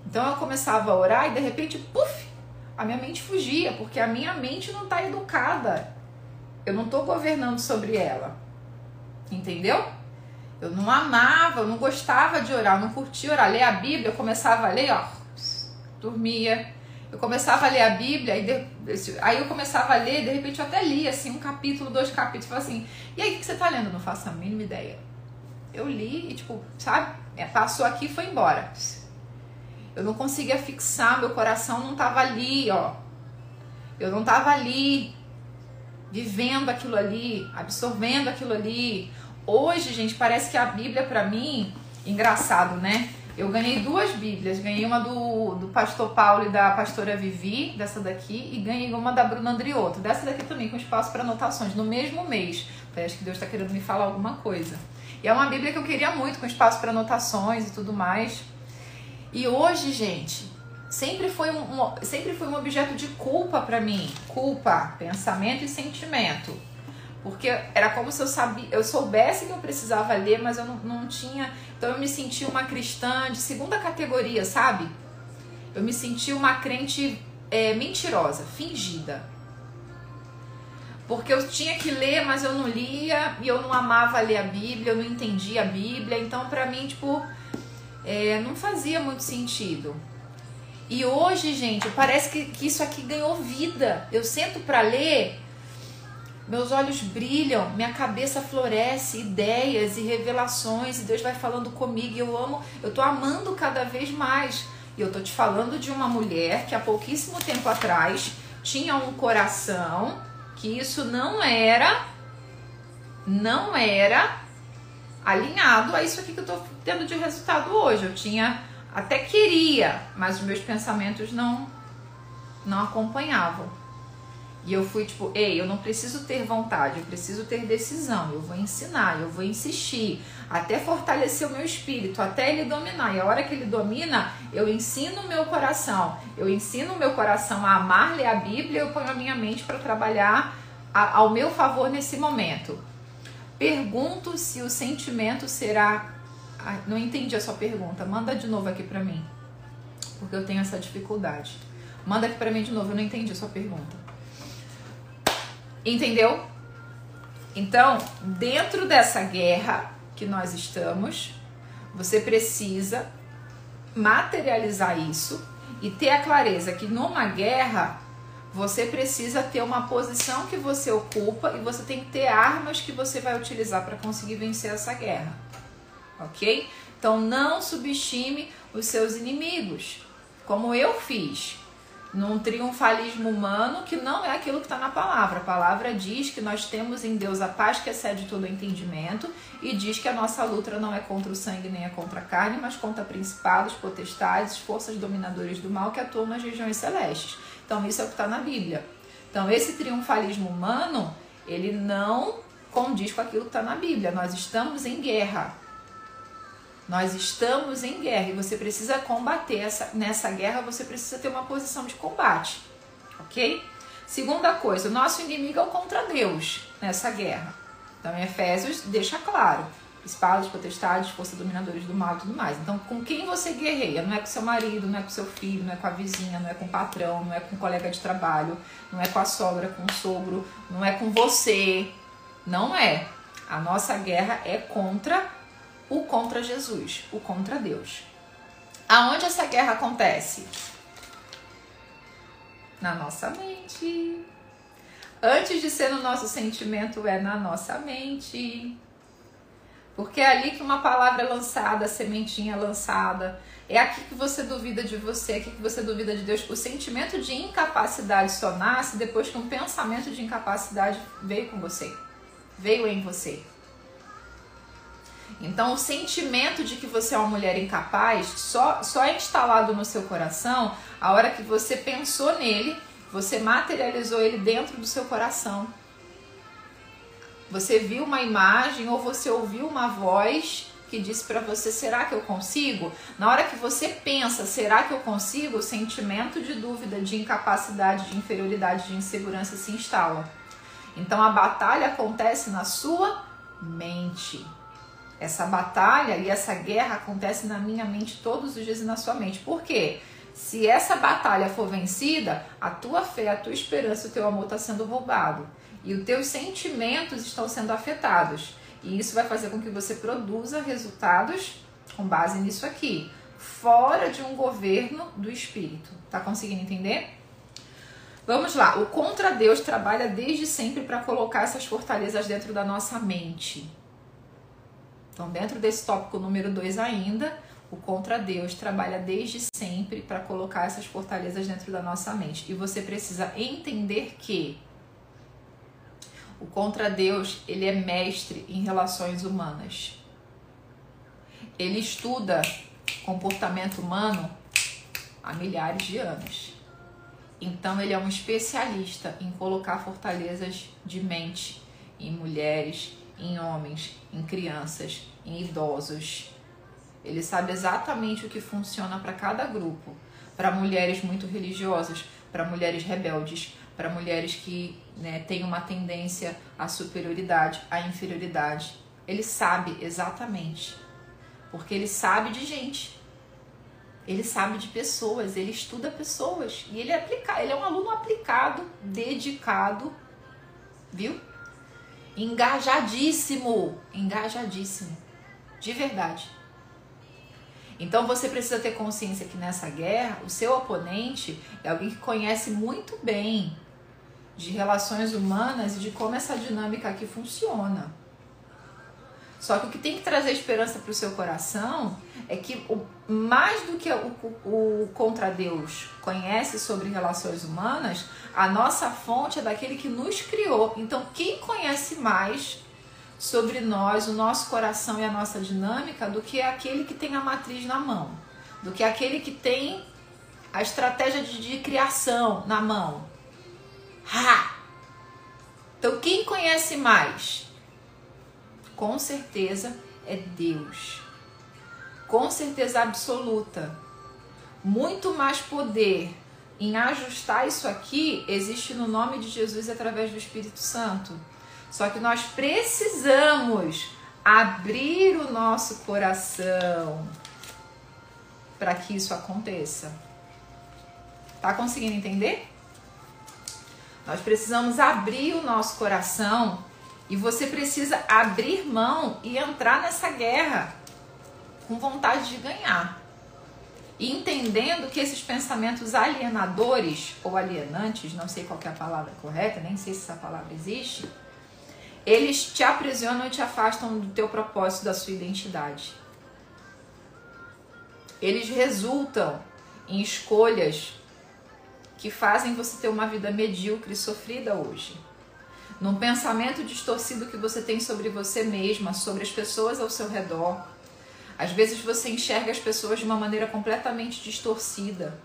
Então eu começava a orar e de repente, puf, a minha mente fugia, porque a minha mente não está educada. Eu não estou governando sobre ela. Entendeu? Eu não amava, eu não gostava de orar, eu não curtia orar. Ler a Bíblia, eu começava a ler, ó, dormia. Eu começava a ler a Bíblia, e de, aí eu começava a ler, de repente eu até lia assim, um capítulo, dois capítulos, falava assim, e aí o que você tá lendo? Não faço a mínima ideia. Eu li e tipo, sabe? É, passou aqui e foi embora. Eu não conseguia fixar, meu coração não tava ali, ó. Eu não tava ali vivendo aquilo ali, absorvendo aquilo ali. Hoje, gente, parece que a Bíblia para mim, engraçado, né? Eu ganhei duas Bíblias. Ganhei uma do, do pastor Paulo e da pastora Vivi, dessa daqui, e ganhei uma da Bruna Andriotto, dessa daqui também, com espaço para anotações, no mesmo mês. Parece que Deus está querendo me falar alguma coisa. E é uma Bíblia que eu queria muito, com espaço para anotações e tudo mais. E hoje, gente, sempre foi um, um sempre foi um objeto de culpa para mim. Culpa, pensamento e sentimento. Porque era como se eu sabia, eu soubesse que eu precisava ler, mas eu não, não tinha. Então eu me sentia uma cristã de segunda categoria, sabe? Eu me sentia uma crente é, mentirosa, fingida. Porque eu tinha que ler, mas eu não lia, e eu não amava ler a Bíblia, eu não entendia a Bíblia. Então, para mim, tipo, é, não fazia muito sentido. E hoje, gente, parece que, que isso aqui ganhou vida. Eu sento para ler meus olhos brilham, minha cabeça floresce, ideias e revelações, e Deus vai falando comigo, eu amo, eu tô amando cada vez mais. E eu tô te falando de uma mulher que há pouquíssimo tempo atrás tinha um coração que isso não era não era alinhado a isso aqui que eu tô tendo de resultado hoje. Eu tinha até queria, mas os meus pensamentos não não acompanhavam. E eu fui tipo, ei, eu não preciso ter vontade, eu preciso ter decisão. Eu vou ensinar, eu vou insistir, até fortalecer o meu espírito, até ele dominar. E a hora que ele domina, eu ensino o meu coração. Eu ensino o meu coração a amar, ler a Bíblia, eu ponho a minha mente para trabalhar a, ao meu favor nesse momento. Pergunto se o sentimento será. Ai, não entendi a sua pergunta. Manda de novo aqui para mim, porque eu tenho essa dificuldade. Manda aqui para mim de novo. Eu não entendi a sua pergunta. Entendeu? Então, dentro dessa guerra que nós estamos, você precisa materializar isso e ter a clareza que numa guerra você precisa ter uma posição que você ocupa e você tem que ter armas que você vai utilizar para conseguir vencer essa guerra. Ok? Então não subestime os seus inimigos, como eu fiz num triunfalismo humano que não é aquilo que está na palavra. A palavra diz que nós temos em Deus a paz que excede todo o entendimento e diz que a nossa luta não é contra o sangue nem é contra a carne, mas contra principados, potestades, forças dominadoras do mal que atuam nas regiões celestes. Então isso é o que está na Bíblia. Então esse triunfalismo humano, ele não condiz com aquilo que está na Bíblia. Nós estamos em guerra. Nós estamos em guerra e você precisa combater essa, nessa guerra, você precisa ter uma posição de combate, ok? Segunda coisa, o nosso inimigo é o contra Deus nessa guerra. Então, em Efésios deixa claro: espadas, potestades, forças dominadoras do mal e tudo mais. Então, com quem você guerreia? Não é com seu marido, não é com seu filho, não é com a vizinha, não é com o patrão, não é com o colega de trabalho, não é com a sogra, com o sogro, não é com você. Não é. A nossa guerra é contra o contra Jesus, o contra Deus. Aonde essa guerra acontece? Na nossa mente. Antes de ser no nosso sentimento, é na nossa mente. Porque é ali que uma palavra é lançada, a sementinha é lançada. É aqui que você duvida de você, é aqui que você duvida de Deus. O sentimento de incapacidade só nasce depois que um pensamento de incapacidade veio com você, veio em você. Então, o sentimento de que você é uma mulher incapaz só, só é instalado no seu coração a hora que você pensou nele, você materializou ele dentro do seu coração. Você viu uma imagem ou você ouviu uma voz que disse para você: será que eu consigo? Na hora que você pensa, será que eu consigo? O sentimento de dúvida, de incapacidade, de inferioridade, de insegurança se instala. Então a batalha acontece na sua mente. Essa batalha e essa guerra acontece na minha mente todos os dias e na sua mente. Por quê? Se essa batalha for vencida, a tua fé, a tua esperança, o teu amor está sendo roubado. E os teus sentimentos estão sendo afetados. E isso vai fazer com que você produza resultados com base nisso aqui. fora de um governo do espírito. Tá conseguindo entender? Vamos lá. O contra Deus trabalha desde sempre para colocar essas fortalezas dentro da nossa mente. Então, dentro desse tópico número 2 ainda, o contra Deus trabalha desde sempre para colocar essas fortalezas dentro da nossa mente. E você precisa entender que o contra Deus, ele é mestre em relações humanas. Ele estuda comportamento humano há milhares de anos. Então ele é um especialista em colocar fortalezas de mente em mulheres, em homens, em crianças, em idosos. Ele sabe exatamente o que funciona para cada grupo. Para mulheres muito religiosas, para mulheres rebeldes, para mulheres que né, têm uma tendência à superioridade, à inferioridade. Ele sabe exatamente, porque ele sabe de gente, ele sabe de pessoas, ele estuda pessoas e ele é aplicado, ele é um aluno aplicado, dedicado, viu? Engajadíssimo, engajadíssimo, de verdade. Então você precisa ter consciência que nessa guerra o seu oponente é alguém que conhece muito bem de relações humanas e de como essa dinâmica aqui funciona. Só que o que tem que trazer esperança para o seu coração é que o, mais do que o, o, contra Deus conhece sobre relações humanas, a nossa fonte é daquele que nos criou. Então, quem conhece mais sobre nós, o nosso coração e a nossa dinâmica do que aquele que tem a matriz na mão, do que aquele que tem a estratégia de, de criação na mão. Ha! Então, quem conhece mais? Com certeza é Deus. Com certeza absoluta. Muito mais poder em ajustar isso aqui existe no nome de Jesus através do Espírito Santo. Só que nós precisamos abrir o nosso coração para que isso aconteça. Tá conseguindo entender? Nós precisamos abrir o nosso coração e você precisa abrir mão e entrar nessa guerra com vontade de ganhar. E entendendo que esses pensamentos alienadores ou alienantes, não sei qual é a palavra correta, nem sei se essa palavra existe, eles te aprisionam e te afastam do teu propósito, da sua identidade. Eles resultam em escolhas que fazem você ter uma vida medíocre e sofrida hoje. Num pensamento distorcido que você tem sobre você mesma, sobre as pessoas ao seu redor. Às vezes você enxerga as pessoas de uma maneira completamente distorcida.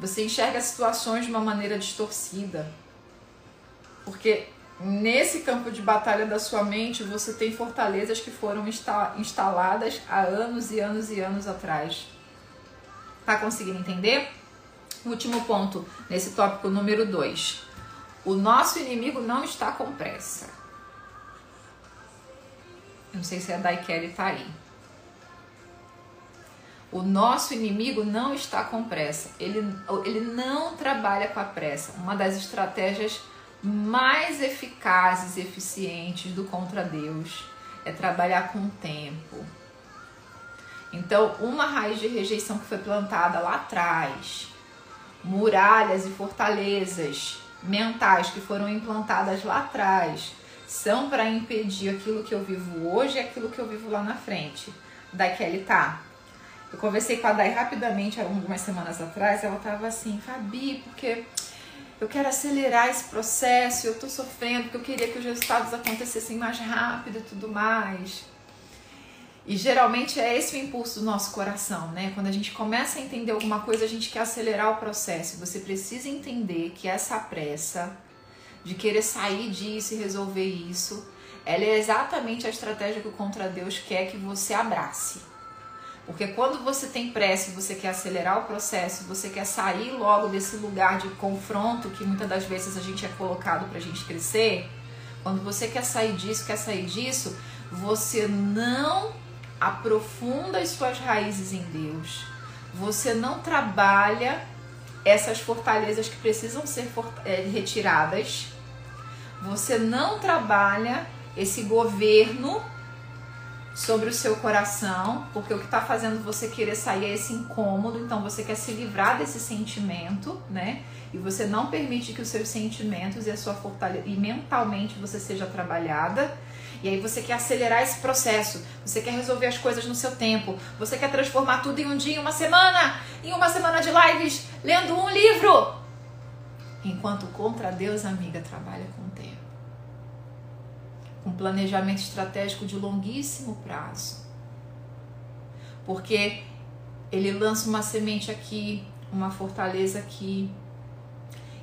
Você enxerga situações de uma maneira distorcida. Porque nesse campo de batalha da sua mente você tem fortalezas que foram instaladas há anos e anos e anos atrás. Tá conseguindo entender? Último ponto nesse tópico número 2. O nosso inimigo não está com pressa. Não sei se a Daikeri tá aí. O nosso inimigo não está com pressa. Ele, ele não trabalha com a pressa. Uma das estratégias mais eficazes e eficientes do contra Deus é trabalhar com o tempo. Então, uma raiz de rejeição que foi plantada lá atrás, muralhas e fortalezas mentais que foram implantadas lá atrás são para impedir aquilo que eu vivo hoje e aquilo que eu vivo lá na frente. Da Kelly tá. Eu conversei com a Dai rapidamente algumas semanas atrás, ela tava assim, Fabi, porque eu quero acelerar esse processo, eu tô sofrendo, porque eu queria que os resultados acontecessem mais rápido e tudo mais. E geralmente é esse o impulso do nosso coração, né? Quando a gente começa a entender alguma coisa, a gente quer acelerar o processo. Você precisa entender que essa pressa de querer sair disso e resolver isso, ela é exatamente a estratégia que o contra Deus quer que você abrace. Porque quando você tem pressa você quer acelerar o processo, você quer sair logo desse lugar de confronto que muitas das vezes a gente é colocado para a gente crescer, quando você quer sair disso, quer sair disso, você não aprofunda as suas raízes em Deus, você não trabalha essas fortalezas que precisam ser é, retiradas, você não trabalha esse governo sobre o seu coração, porque o que está fazendo você querer sair é esse incômodo, então você quer se livrar desse sentimento, né? E você não permite que os seus sentimentos e a sua fortaleza e mentalmente você seja trabalhada. E aí você quer acelerar esse processo, você quer resolver as coisas no seu tempo, você quer transformar tudo em um dia, em uma semana, em uma semana de lives, lendo um livro. Enquanto contra Deus, amiga, trabalha com um planejamento estratégico de longuíssimo prazo. Porque ele lança uma semente aqui, uma fortaleza aqui.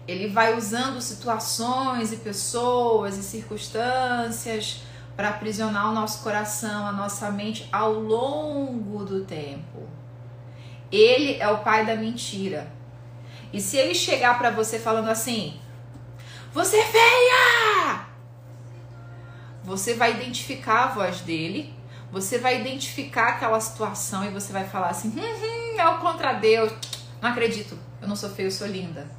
Ele vai usando situações e pessoas e circunstâncias para aprisionar o nosso coração, a nossa mente ao longo do tempo. Ele é o pai da mentira. E se ele chegar para você falando assim: "Você é feia!" Você vai identificar a voz dele, você vai identificar aquela situação e você vai falar assim: hum, hum, é o contra Deus. Não acredito, eu não sou feio, eu sou linda.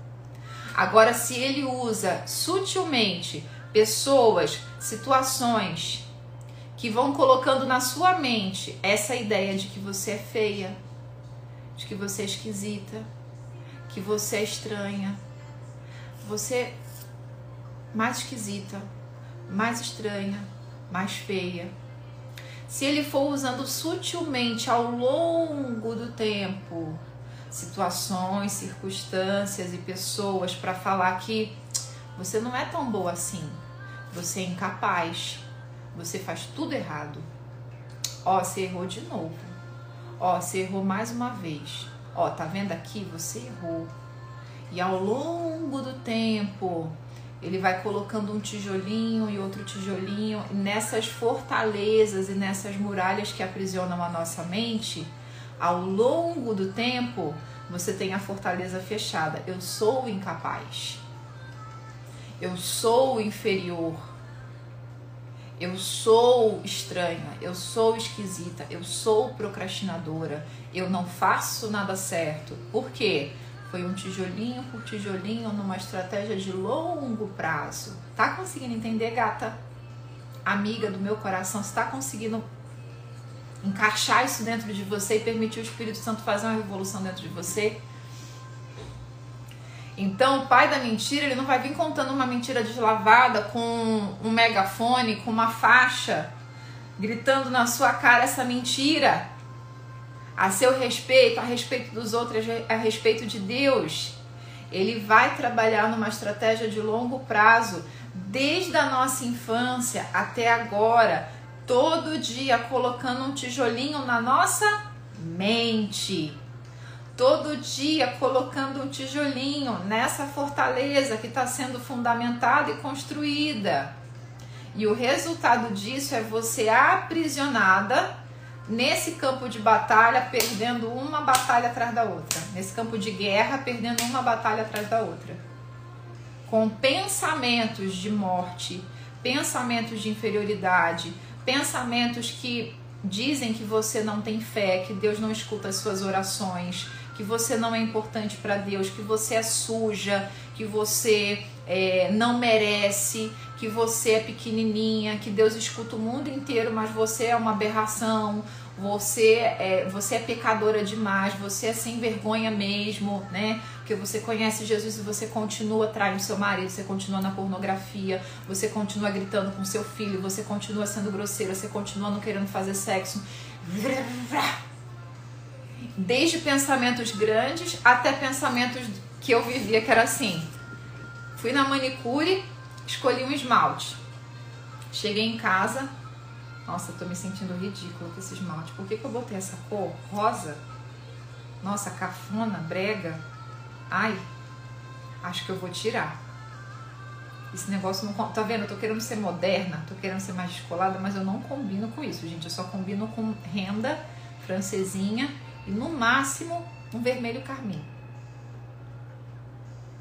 Agora, se ele usa sutilmente pessoas, situações que vão colocando na sua mente essa ideia de que você é feia, de que você é esquisita, que você é estranha, você é mais esquisita, mais estranha, mais feia. Se ele for usando sutilmente ao longo do tempo situações, circunstâncias e pessoas para falar que você não é tão boa assim, você é incapaz, você faz tudo errado. Ó, você errou de novo. Ó, você errou mais uma vez. Ó, tá vendo aqui? Você errou. E ao longo do tempo, ele vai colocando um tijolinho e outro tijolinho nessas fortalezas e nessas muralhas que aprisionam a nossa mente. Ao longo do tempo, você tem a fortaleza fechada. Eu sou incapaz. Eu sou inferior. Eu sou estranha, eu sou esquisita, eu sou procrastinadora, eu não faço nada certo. Por quê? Foi um tijolinho por tijolinho numa estratégia de longo prazo. Tá conseguindo entender, gata? Amiga do meu coração, está conseguindo encaixar isso dentro de você e permitir o Espírito Santo fazer uma revolução dentro de você? Então, o pai da mentira, ele não vai vir contando uma mentira deslavada com um megafone, com uma faixa, gritando na sua cara essa mentira a seu respeito, a respeito dos outros, a respeito de Deus. Ele vai trabalhar numa estratégia de longo prazo, desde a nossa infância até agora, todo dia colocando um tijolinho na nossa mente. Todo dia colocando um tijolinho nessa fortaleza que está sendo fundamentada e construída. E o resultado disso é você aprisionada nesse campo de batalha, perdendo uma batalha atrás da outra. Nesse campo de guerra, perdendo uma batalha atrás da outra. Com pensamentos de morte, pensamentos de inferioridade, pensamentos que dizem que você não tem fé, que Deus não escuta as suas orações, que você não é importante para Deus, que você é suja, que você é, não merece, que você é pequenininha, que Deus escuta o mundo inteiro, mas você é uma aberração, você é, você é pecadora demais, você é sem vergonha mesmo, né? Porque você conhece Jesus e você continua traindo seu marido, você continua na pornografia, você continua gritando com seu filho, você continua sendo grosseira, você continua não querendo fazer sexo. Desde pensamentos grandes até pensamentos que eu vivia que era assim. Fui na manicure, Escolhi um esmalte. Cheguei em casa. Nossa, tô me sentindo ridícula com esse esmalte. Por que, que eu botei essa cor rosa? Nossa, cafona, brega. Ai, acho que eu vou tirar. Esse negócio não. Tá vendo? Eu tô querendo ser moderna, tô querendo ser mais descolada, mas eu não combino com isso, gente. Eu só combino com renda francesinha e no máximo um vermelho carmim.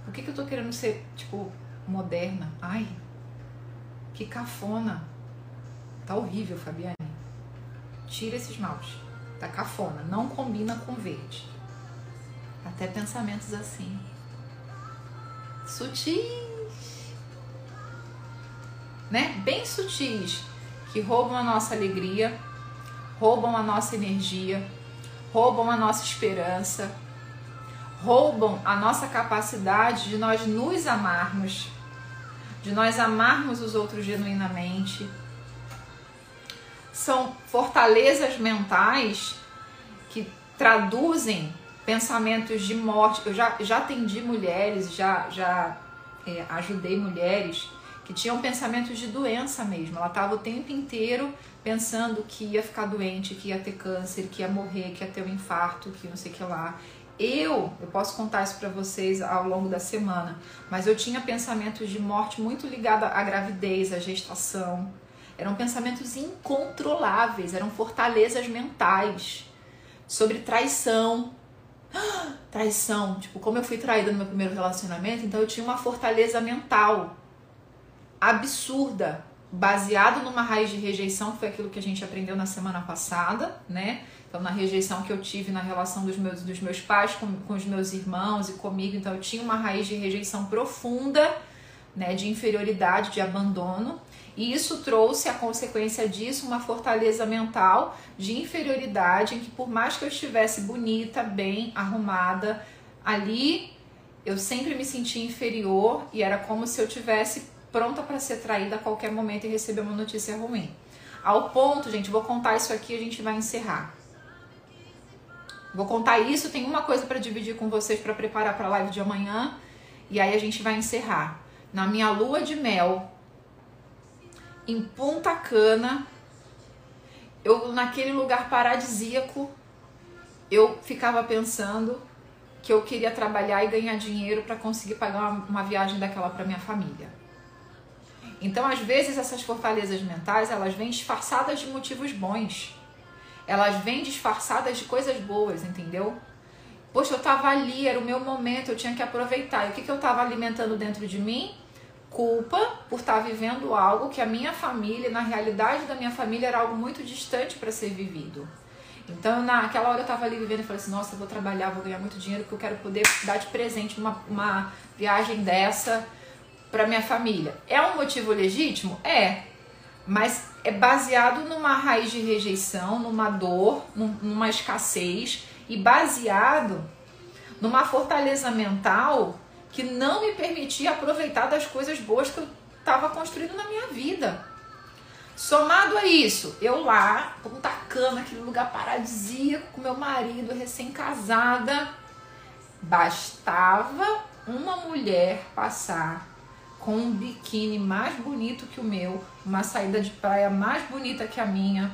Por que, que eu tô querendo ser, tipo, moderna. Ai, que cafona. Tá horrível, Fabiane. Tira esse esmalte. Tá cafona. Não combina com verde. Até pensamentos assim. Sutis. Né? Bem sutis. Que roubam a nossa alegria, roubam a nossa energia, roubam a nossa esperança, roubam a nossa capacidade de nós nos amarmos, de nós amarmos os outros genuinamente. São fortalezas mentais que traduzem pensamentos de morte. Eu já, já atendi mulheres, já, já é, ajudei mulheres que tinham pensamentos de doença mesmo. Ela estava o tempo inteiro pensando que ia ficar doente, que ia ter câncer, que ia morrer, que ia ter um infarto, que não sei o que lá. Eu, eu posso contar isso para vocês ao longo da semana, mas eu tinha pensamentos de morte muito ligados à gravidez, à gestação. Eram pensamentos incontroláveis, eram fortalezas mentais sobre traição. [gasps] Traição, tipo, como eu fui traída no meu primeiro relacionamento, então eu tinha uma fortaleza mental absurda, baseado numa raiz de rejeição, que foi aquilo que a gente aprendeu na semana passada, né? Então, na rejeição que eu tive na relação dos meus, dos meus pais com, com os meus irmãos e comigo, então eu tinha uma raiz de rejeição profunda, né? De inferioridade, de abandono. E isso trouxe a consequência disso uma fortaleza mental de inferioridade, em que por mais que eu estivesse bonita, bem arrumada, ali eu sempre me sentia inferior e era como se eu tivesse pronta para ser traída a qualquer momento e receber uma notícia ruim. Ao ponto, gente, vou contar isso aqui e a gente vai encerrar. Vou contar isso, tem uma coisa para dividir com vocês para preparar para a live de amanhã e aí a gente vai encerrar. Na minha lua de mel, em Punta Cana, eu naquele lugar paradisíaco, eu ficava pensando que eu queria trabalhar e ganhar dinheiro para conseguir pagar uma, uma viagem daquela para minha família. Então, às vezes, essas fortalezas mentais, elas vêm disfarçadas de motivos bons. Elas vêm disfarçadas de coisas boas, entendeu? Poxa, eu tava ali, era o meu momento, eu tinha que aproveitar. E o que, que eu tava alimentando dentro de mim? Culpa por estar tá vivendo algo que a minha família, na realidade da minha família, era algo muito distante para ser vivido. Então, naquela hora eu tava ali vivendo e falei assim: nossa, eu vou trabalhar, vou ganhar muito dinheiro, porque eu quero poder dar de presente uma, uma viagem dessa para minha família. É um motivo legítimo? É. Mas é baseado numa raiz de rejeição, numa dor, numa escassez e baseado numa fortaleza mental que não me permitia aproveitar das coisas boas que eu estava construindo na minha vida. Somado a isso, eu lá, Punta Cana, aquele lugar paradisíaco com meu marido, recém-casada, bastava uma mulher passar com um biquíni mais bonito que o meu, uma saída de praia mais bonita que a minha,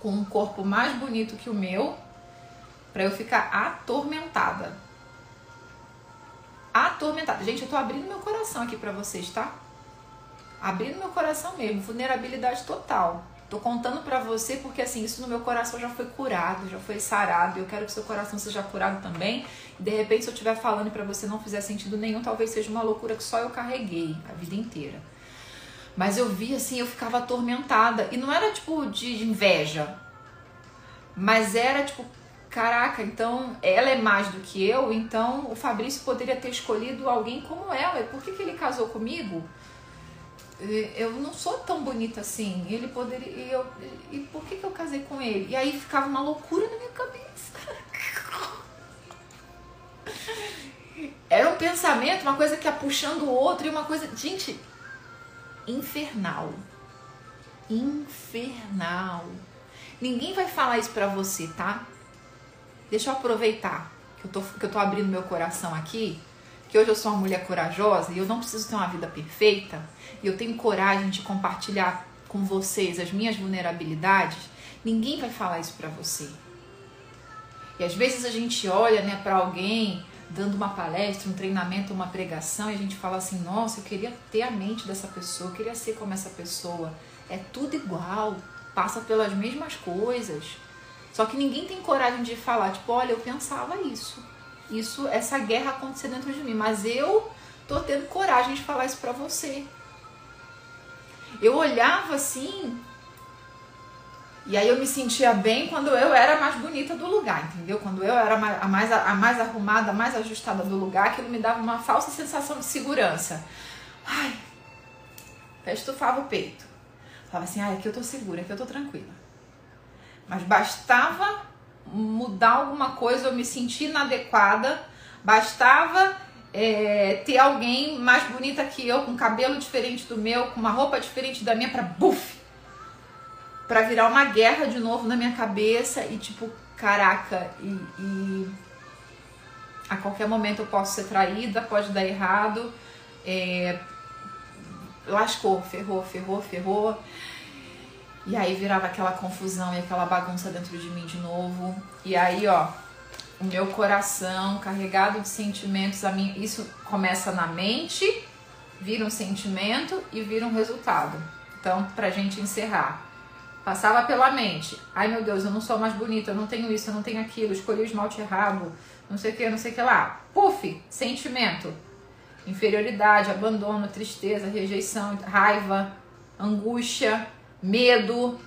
com um corpo mais bonito que o meu, para eu ficar atormentada. Atormentada. Gente, eu tô abrindo meu coração aqui para vocês, tá? Abrindo meu coração mesmo, vulnerabilidade total. Tô contando para você porque assim, isso no meu coração já foi curado, já foi sarado. Eu quero que seu coração seja curado também. De repente, se eu estiver falando para você não fizer sentido nenhum, talvez seja uma loucura que só eu carreguei a vida inteira. Mas eu vi assim, eu ficava atormentada. E não era tipo de inveja, mas era tipo, caraca, então ela é mais do que eu, então o Fabrício poderia ter escolhido alguém como ela. E por que, que ele casou comigo? Eu não sou tão bonita assim. Ele poderia. E, eu, e por que, que eu casei com ele? E aí ficava uma loucura na minha cabeça. [laughs] Era um pensamento, uma coisa que ia puxando o outro e uma coisa. Gente, infernal. Infernal. Ninguém vai falar isso pra você, tá? Deixa eu aproveitar que eu tô, que eu tô abrindo meu coração aqui. Que hoje eu sou uma mulher corajosa e eu não preciso ter uma vida perfeita e eu tenho coragem de compartilhar com vocês as minhas vulnerabilidades, ninguém vai falar isso para você. E às vezes a gente olha, né, para alguém dando uma palestra, um treinamento, uma pregação e a gente fala assim: "Nossa, eu queria ter a mente dessa pessoa, eu queria ser como essa pessoa". É tudo igual, passa pelas mesmas coisas. Só que ninguém tem coragem de falar, tipo, olha, eu pensava isso. Isso, essa guerra aconteceu dentro de mim, mas eu tô tendo coragem de falar isso para você. Eu olhava assim, e aí eu me sentia bem quando eu era mais bonita do lugar, entendeu? Quando eu era a mais, a mais arrumada, a mais ajustada do lugar, aquilo me dava uma falsa sensação de segurança. Ai, até estufava o peito. Falava assim, ai, aqui eu tô segura, aqui eu tô tranquila. Mas bastava mudar alguma coisa, eu me sentir inadequada, bastava é, ter alguém mais bonita que eu, com cabelo diferente do meu, com uma roupa diferente da minha, pra buf! Pra virar uma guerra de novo na minha cabeça e tipo, caraca, e, e a qualquer momento eu posso ser traída, pode dar errado, é, lascou, ferrou, ferrou, ferrou. E aí virava aquela confusão e aquela bagunça dentro de mim de novo. E aí, ó, o meu coração carregado de sentimentos, a mim, isso começa na mente, vira um sentimento e vira um resultado. Então, pra gente encerrar, passava pela mente. Ai meu Deus, eu não sou mais bonita, eu não tenho isso, eu não tenho aquilo, escolhi o esmalte errado, não sei o que, não sei o que lá. Puf, sentimento. Inferioridade, abandono, tristeza, rejeição, raiva, angústia, medo,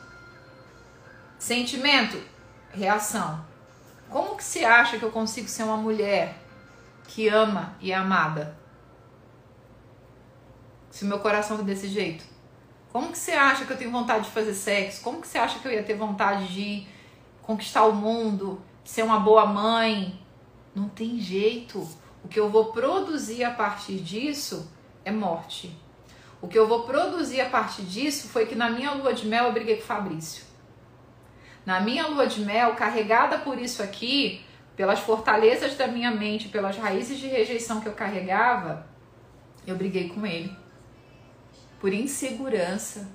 sentimento, reação. Como que se acha que eu consigo ser uma mulher que ama e é amada? Se o meu coração tá desse jeito. Como que você acha que eu tenho vontade de fazer sexo? Como que você acha que eu ia ter vontade de conquistar o mundo, ser uma boa mãe? Não tem jeito. O que eu vou produzir a partir disso é morte. O que eu vou produzir a partir disso foi que na minha lua de mel eu briguei com o Fabrício. Na minha lua de mel, carregada por isso aqui, pelas fortalezas da minha mente, pelas raízes de rejeição que eu carregava, eu briguei com ele. Por insegurança.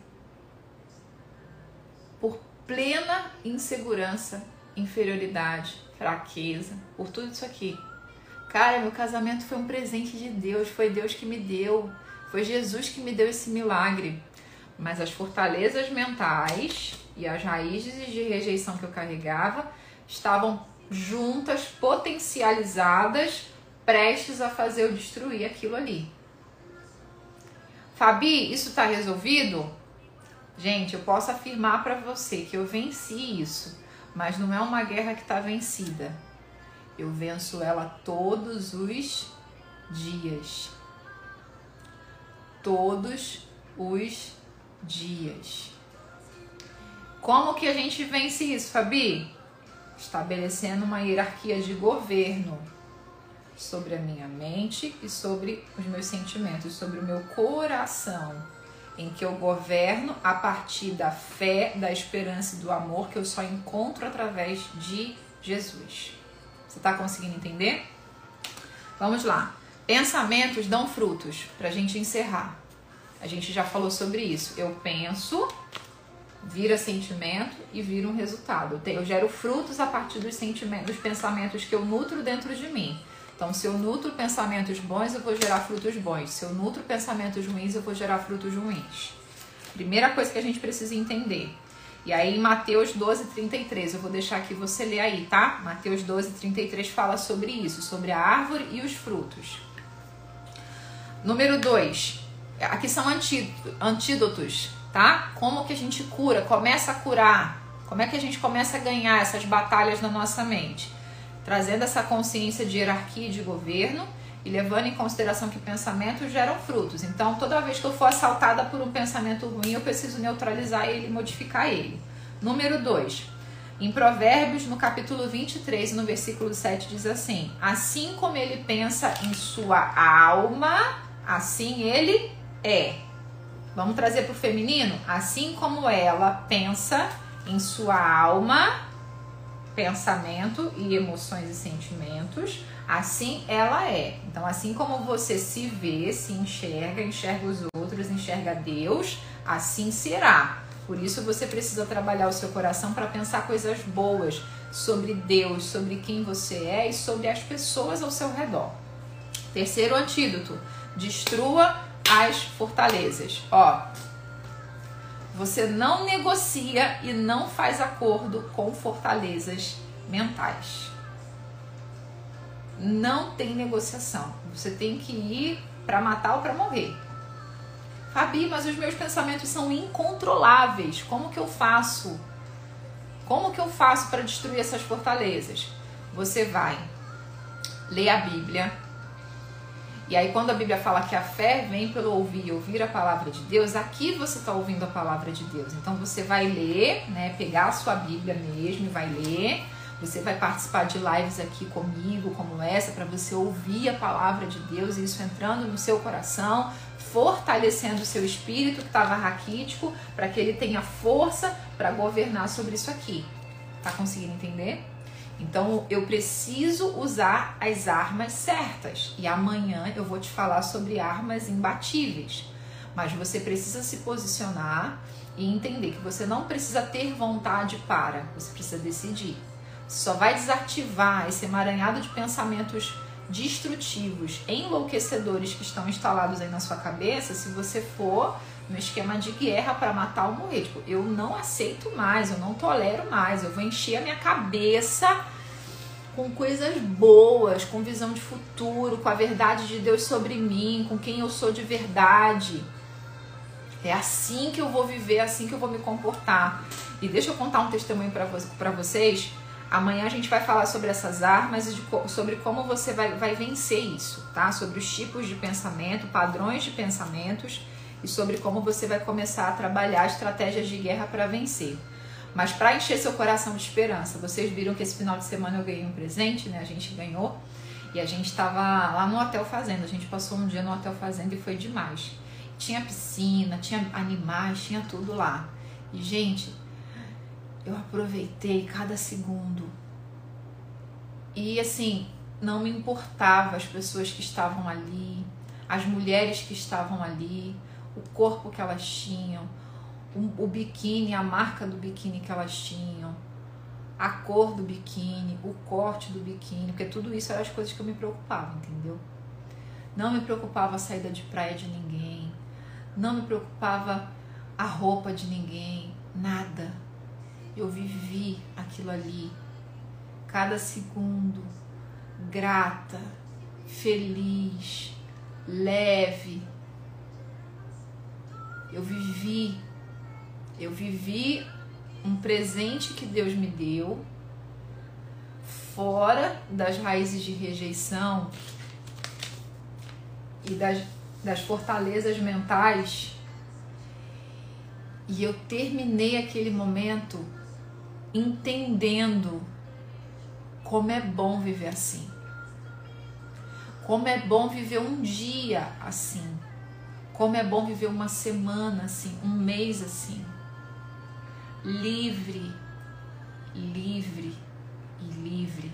Por plena insegurança, inferioridade, fraqueza, por tudo isso aqui. Cara, meu casamento foi um presente de Deus, foi Deus que me deu. Foi Jesus que me deu esse milagre. Mas as fortalezas mentais e as raízes de rejeição que eu carregava estavam juntas, potencializadas, prestes a fazer eu destruir aquilo ali. Fabi, isso está resolvido? Gente, eu posso afirmar para você que eu venci isso, mas não é uma guerra que está vencida. Eu venço ela todos os dias todos os dias. Como que a gente vence isso, Fabi? Estabelecendo uma hierarquia de governo sobre a minha mente e sobre os meus sentimentos, sobre o meu coração, em que eu governo a partir da fé, da esperança e do amor que eu só encontro através de Jesus. Você está conseguindo entender? Vamos lá. Pensamentos dão frutos, para a gente encerrar. A gente já falou sobre isso. Eu penso, vira sentimento e vira um resultado. Eu, gero frutos a partir dos sentimentos, dos pensamentos que eu nutro dentro de mim. Então, se eu nutro pensamentos bons, eu vou gerar frutos bons. Se eu nutro pensamentos ruins, eu vou gerar frutos ruins. Primeira coisa que a gente precisa entender. E aí, Mateus 12, 33, eu vou deixar aqui você ler aí, tá? Mateus 12, 33 fala sobre isso, sobre a árvore e os frutos. Número 2. Aqui são antídotos, tá? Como que a gente cura? Começa a curar. Como é que a gente começa a ganhar essas batalhas na nossa mente? Trazendo essa consciência de hierarquia e de governo e levando em consideração que pensamentos geram frutos. Então, toda vez que eu for assaltada por um pensamento ruim, eu preciso neutralizar ele modificar ele. Número 2. Em Provérbios, no capítulo 23, no versículo 7, diz assim: Assim como ele pensa em sua alma, Assim ele é. Vamos trazer para o feminino? Assim como ela pensa em sua alma, pensamento e emoções e sentimentos, assim ela é. Então, assim como você se vê, se enxerga, enxerga os outros, enxerga Deus, assim será. Por isso você precisa trabalhar o seu coração para pensar coisas boas sobre Deus, sobre quem você é e sobre as pessoas ao seu redor. Terceiro antídoto Destrua as fortalezas. Ó, você não negocia e não faz acordo com fortalezas mentais. Não tem negociação. Você tem que ir para matar ou para morrer. Fabi, mas os meus pensamentos são incontroláveis. Como que eu faço? Como que eu faço para destruir essas fortalezas? Você vai ler a Bíblia, E aí, quando a Bíblia fala que a fé vem pelo ouvir e ouvir a palavra de Deus, aqui você está ouvindo a palavra de Deus. Então, você vai ler, né? Pegar a sua Bíblia mesmo e vai ler. Você vai participar de lives aqui comigo, como essa, para você ouvir a palavra de Deus e isso entrando no seu coração, fortalecendo o seu espírito que estava raquítico, para que ele tenha força para governar sobre isso aqui. Tá conseguindo entender? Então eu preciso usar as armas certas. E amanhã eu vou te falar sobre armas imbatíveis. Mas você precisa se posicionar e entender que você não precisa ter vontade para, você precisa decidir. Você só vai desativar esse emaranhado de pensamentos destrutivos, enlouquecedores que estão instalados aí na sua cabeça se você for no esquema de guerra para matar morrer. Tipo, eu não aceito mais, eu não tolero mais, eu vou encher a minha cabeça com coisas boas, com visão de futuro, com a verdade de Deus sobre mim, com quem eu sou de verdade. É assim que eu vou viver, é assim que eu vou me comportar. E deixa eu contar um testemunho para vocês. Amanhã a gente vai falar sobre essas armas e sobre como você vai, vai vencer isso, tá? Sobre os tipos de pensamento, padrões de pensamentos e sobre como você vai começar a trabalhar estratégias de guerra para vencer. Mas para encher seu coração de esperança, vocês viram que esse final de semana eu ganhei um presente, né? A gente ganhou e a gente estava lá no Hotel Fazenda. A gente passou um dia no Hotel Fazenda e foi demais. Tinha piscina, tinha animais, tinha tudo lá. E, gente, eu aproveitei cada segundo. E, assim, não me importava as pessoas que estavam ali, as mulheres que estavam ali, o corpo que elas tinham, o, o biquíni, a marca do biquíni que elas tinham, a cor do biquíni, o corte do biquíni, porque tudo isso eram as coisas que eu me preocupava, entendeu? Não me preocupava a saída de praia de ninguém, não me preocupava a roupa de ninguém, nada. Eu vivi aquilo ali, cada segundo, grata, feliz, leve. Eu vivi eu vivi um presente que Deus me deu, fora das raízes de rejeição e das, das fortalezas mentais. E eu terminei aquele momento entendendo como é bom viver assim. Como é bom viver um dia assim. Como é bom viver uma semana assim, um mês assim livre, livre e livre.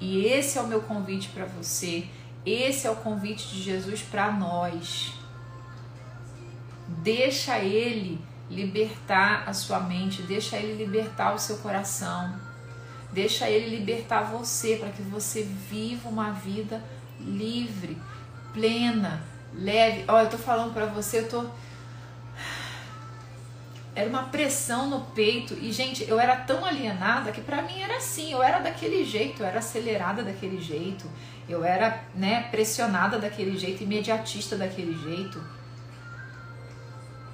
E esse é o meu convite para você. Esse é o convite de Jesus para nós. Deixa ele libertar a sua mente, deixa ele libertar o seu coração. Deixa ele libertar você para que você viva uma vida livre, plena, leve. Olha, eu tô falando para você, eu tô era uma pressão no peito e gente, eu era tão alienada que para mim era assim, eu era daquele jeito, eu era acelerada daquele jeito, eu era, né, pressionada daquele jeito, imediatista daquele jeito.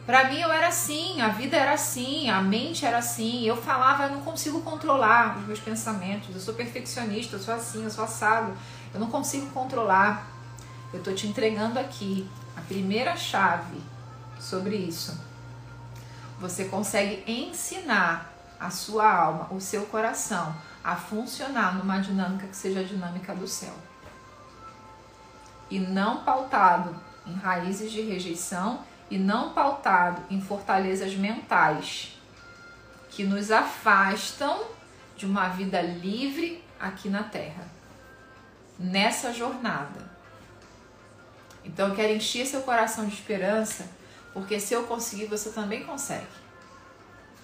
Para mim eu era assim, a vida era assim, a mente era assim, eu falava, eu não consigo controlar os meus pensamentos, eu sou perfeccionista, eu sou assim, eu sou assado, eu não consigo controlar. Eu tô te entregando aqui a primeira chave sobre isso você consegue ensinar a sua alma, o seu coração a funcionar numa dinâmica que seja a dinâmica do céu. E não pautado em raízes de rejeição e não pautado em fortalezas mentais que nos afastam de uma vida livre aqui na terra. Nessa jornada. Então eu quero encher seu coração de esperança porque se eu conseguir, você também consegue.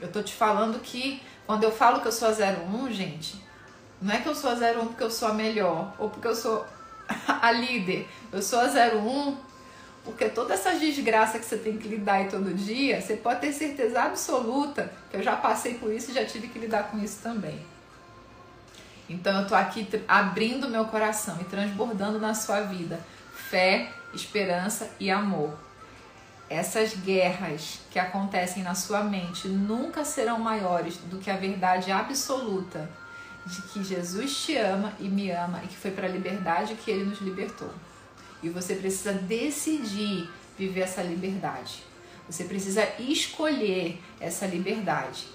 Eu tô te falando que quando eu falo que eu sou a 01, gente, não é que eu sou a 01 porque eu sou a melhor ou porque eu sou [laughs] a líder. Eu sou a 01 porque toda essa desgraça que você tem que lidar aí todo dia, você pode ter certeza absoluta que eu já passei por isso e já tive que lidar com isso também. Então eu tô aqui abrindo meu coração e transbordando na sua vida fé, esperança e amor essas guerras que acontecem na sua mente nunca serão maiores do que a verdade absoluta de que Jesus te ama e me ama e que foi para a liberdade que ele nos libertou. E você precisa decidir viver essa liberdade. Você precisa escolher essa liberdade.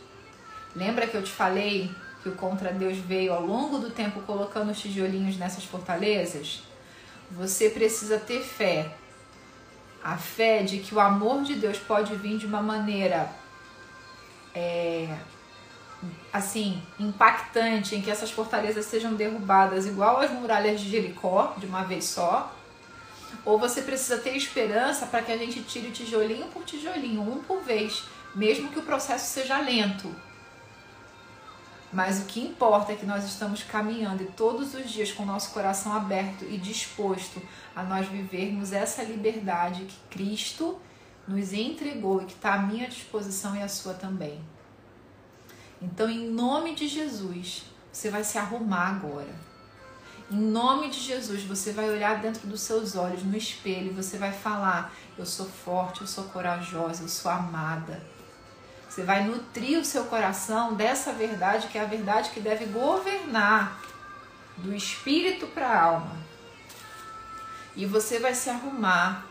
Lembra que eu te falei que o contra Deus veio ao longo do tempo colocando os tijolinhos nessas fortalezas? Você precisa ter fé. A fé de que o amor de Deus pode vir de uma maneira é, assim, impactante, em que essas fortalezas sejam derrubadas igual as muralhas de Jericó, de uma vez só. Ou você precisa ter esperança para que a gente tire tijolinho por tijolinho, um por vez, mesmo que o processo seja lento. Mas o que importa é que nós estamos caminhando e todos os dias com o nosso coração aberto e disposto a nós vivermos essa liberdade que Cristo nos entregou e que está à minha disposição e à sua também. Então, em nome de Jesus, você vai se arrumar agora. Em nome de Jesus, você vai olhar dentro dos seus olhos no espelho e você vai falar: Eu sou forte, eu sou corajosa, eu sou amada. Você vai nutrir o seu coração dessa verdade, que é a verdade que deve governar do espírito para a alma. E você vai se arrumar.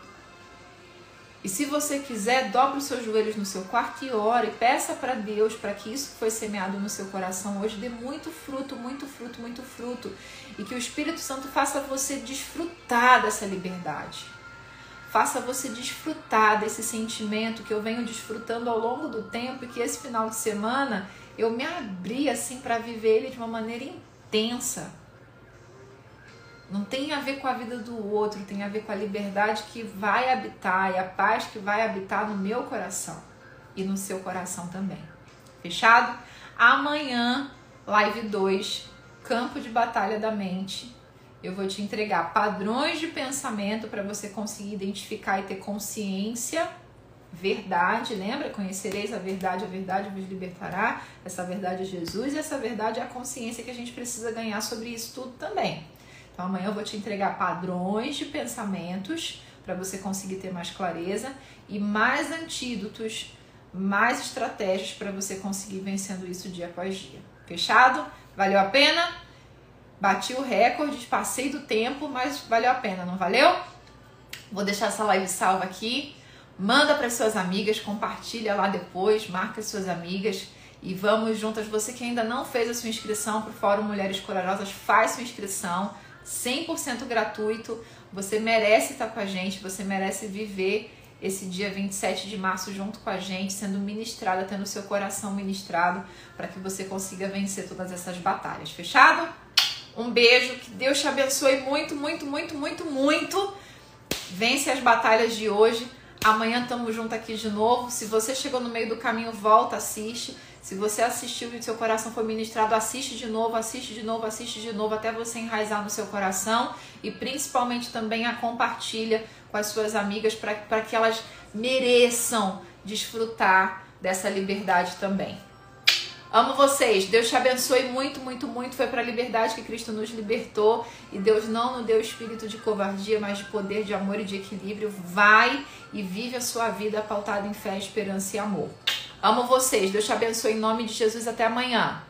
E se você quiser, dobre os seus joelhos no seu quarto e ore, peça para Deus para que isso que foi semeado no seu coração hoje dê muito fruto, muito fruto, muito fruto. E que o Espírito Santo faça você desfrutar dessa liberdade faça você desfrutar desse sentimento que eu venho desfrutando ao longo do tempo e que esse final de semana eu me abri assim para viver ele de uma maneira intensa. Não tem a ver com a vida do outro, tem a ver com a liberdade que vai habitar e a paz que vai habitar no meu coração e no seu coração também. Fechado? Amanhã, live 2, campo de batalha da mente eu vou te entregar padrões de pensamento para você conseguir identificar e ter consciência, verdade, lembra? Conhecereis a verdade, a verdade vos libertará. Essa verdade é Jesus e essa verdade é a consciência que a gente precisa ganhar sobre isso tudo também. Então amanhã eu vou te entregar padrões de pensamentos para você conseguir ter mais clareza e mais antídotos, mais estratégias para você conseguir vencendo isso dia após dia. Fechado? Valeu a pena? Bati o recorde, passei do tempo, mas valeu a pena, não valeu? Vou deixar essa live salva aqui. Manda para suas amigas, compartilha lá depois, marca suas amigas e vamos juntas. Você que ainda não fez a sua inscrição para o Fórum Mulheres Corajosas, faz sua inscrição, 100% gratuito. Você merece estar com a gente, você merece viver esse dia 27 de março junto com a gente, sendo ministrada, tendo seu coração ministrado, para que você consiga vencer todas essas batalhas. Fechado? Um beijo, que Deus te abençoe muito, muito, muito, muito, muito. Vence as batalhas de hoje. Amanhã estamos juntos aqui de novo. Se você chegou no meio do caminho, volta, assiste. Se você assistiu e seu coração foi ministrado, assiste de novo, assiste de novo, assiste de novo, até você enraizar no seu coração. E principalmente também a compartilha com as suas amigas para que elas mereçam desfrutar dessa liberdade também. Amo vocês. Deus te abençoe muito, muito, muito. Foi para a liberdade que Cristo nos libertou. E Deus não nos deu espírito de covardia, mas de poder, de amor e de equilíbrio. Vai e vive a sua vida pautada em fé, esperança e amor. Amo vocês. Deus te abençoe em nome de Jesus. Até amanhã.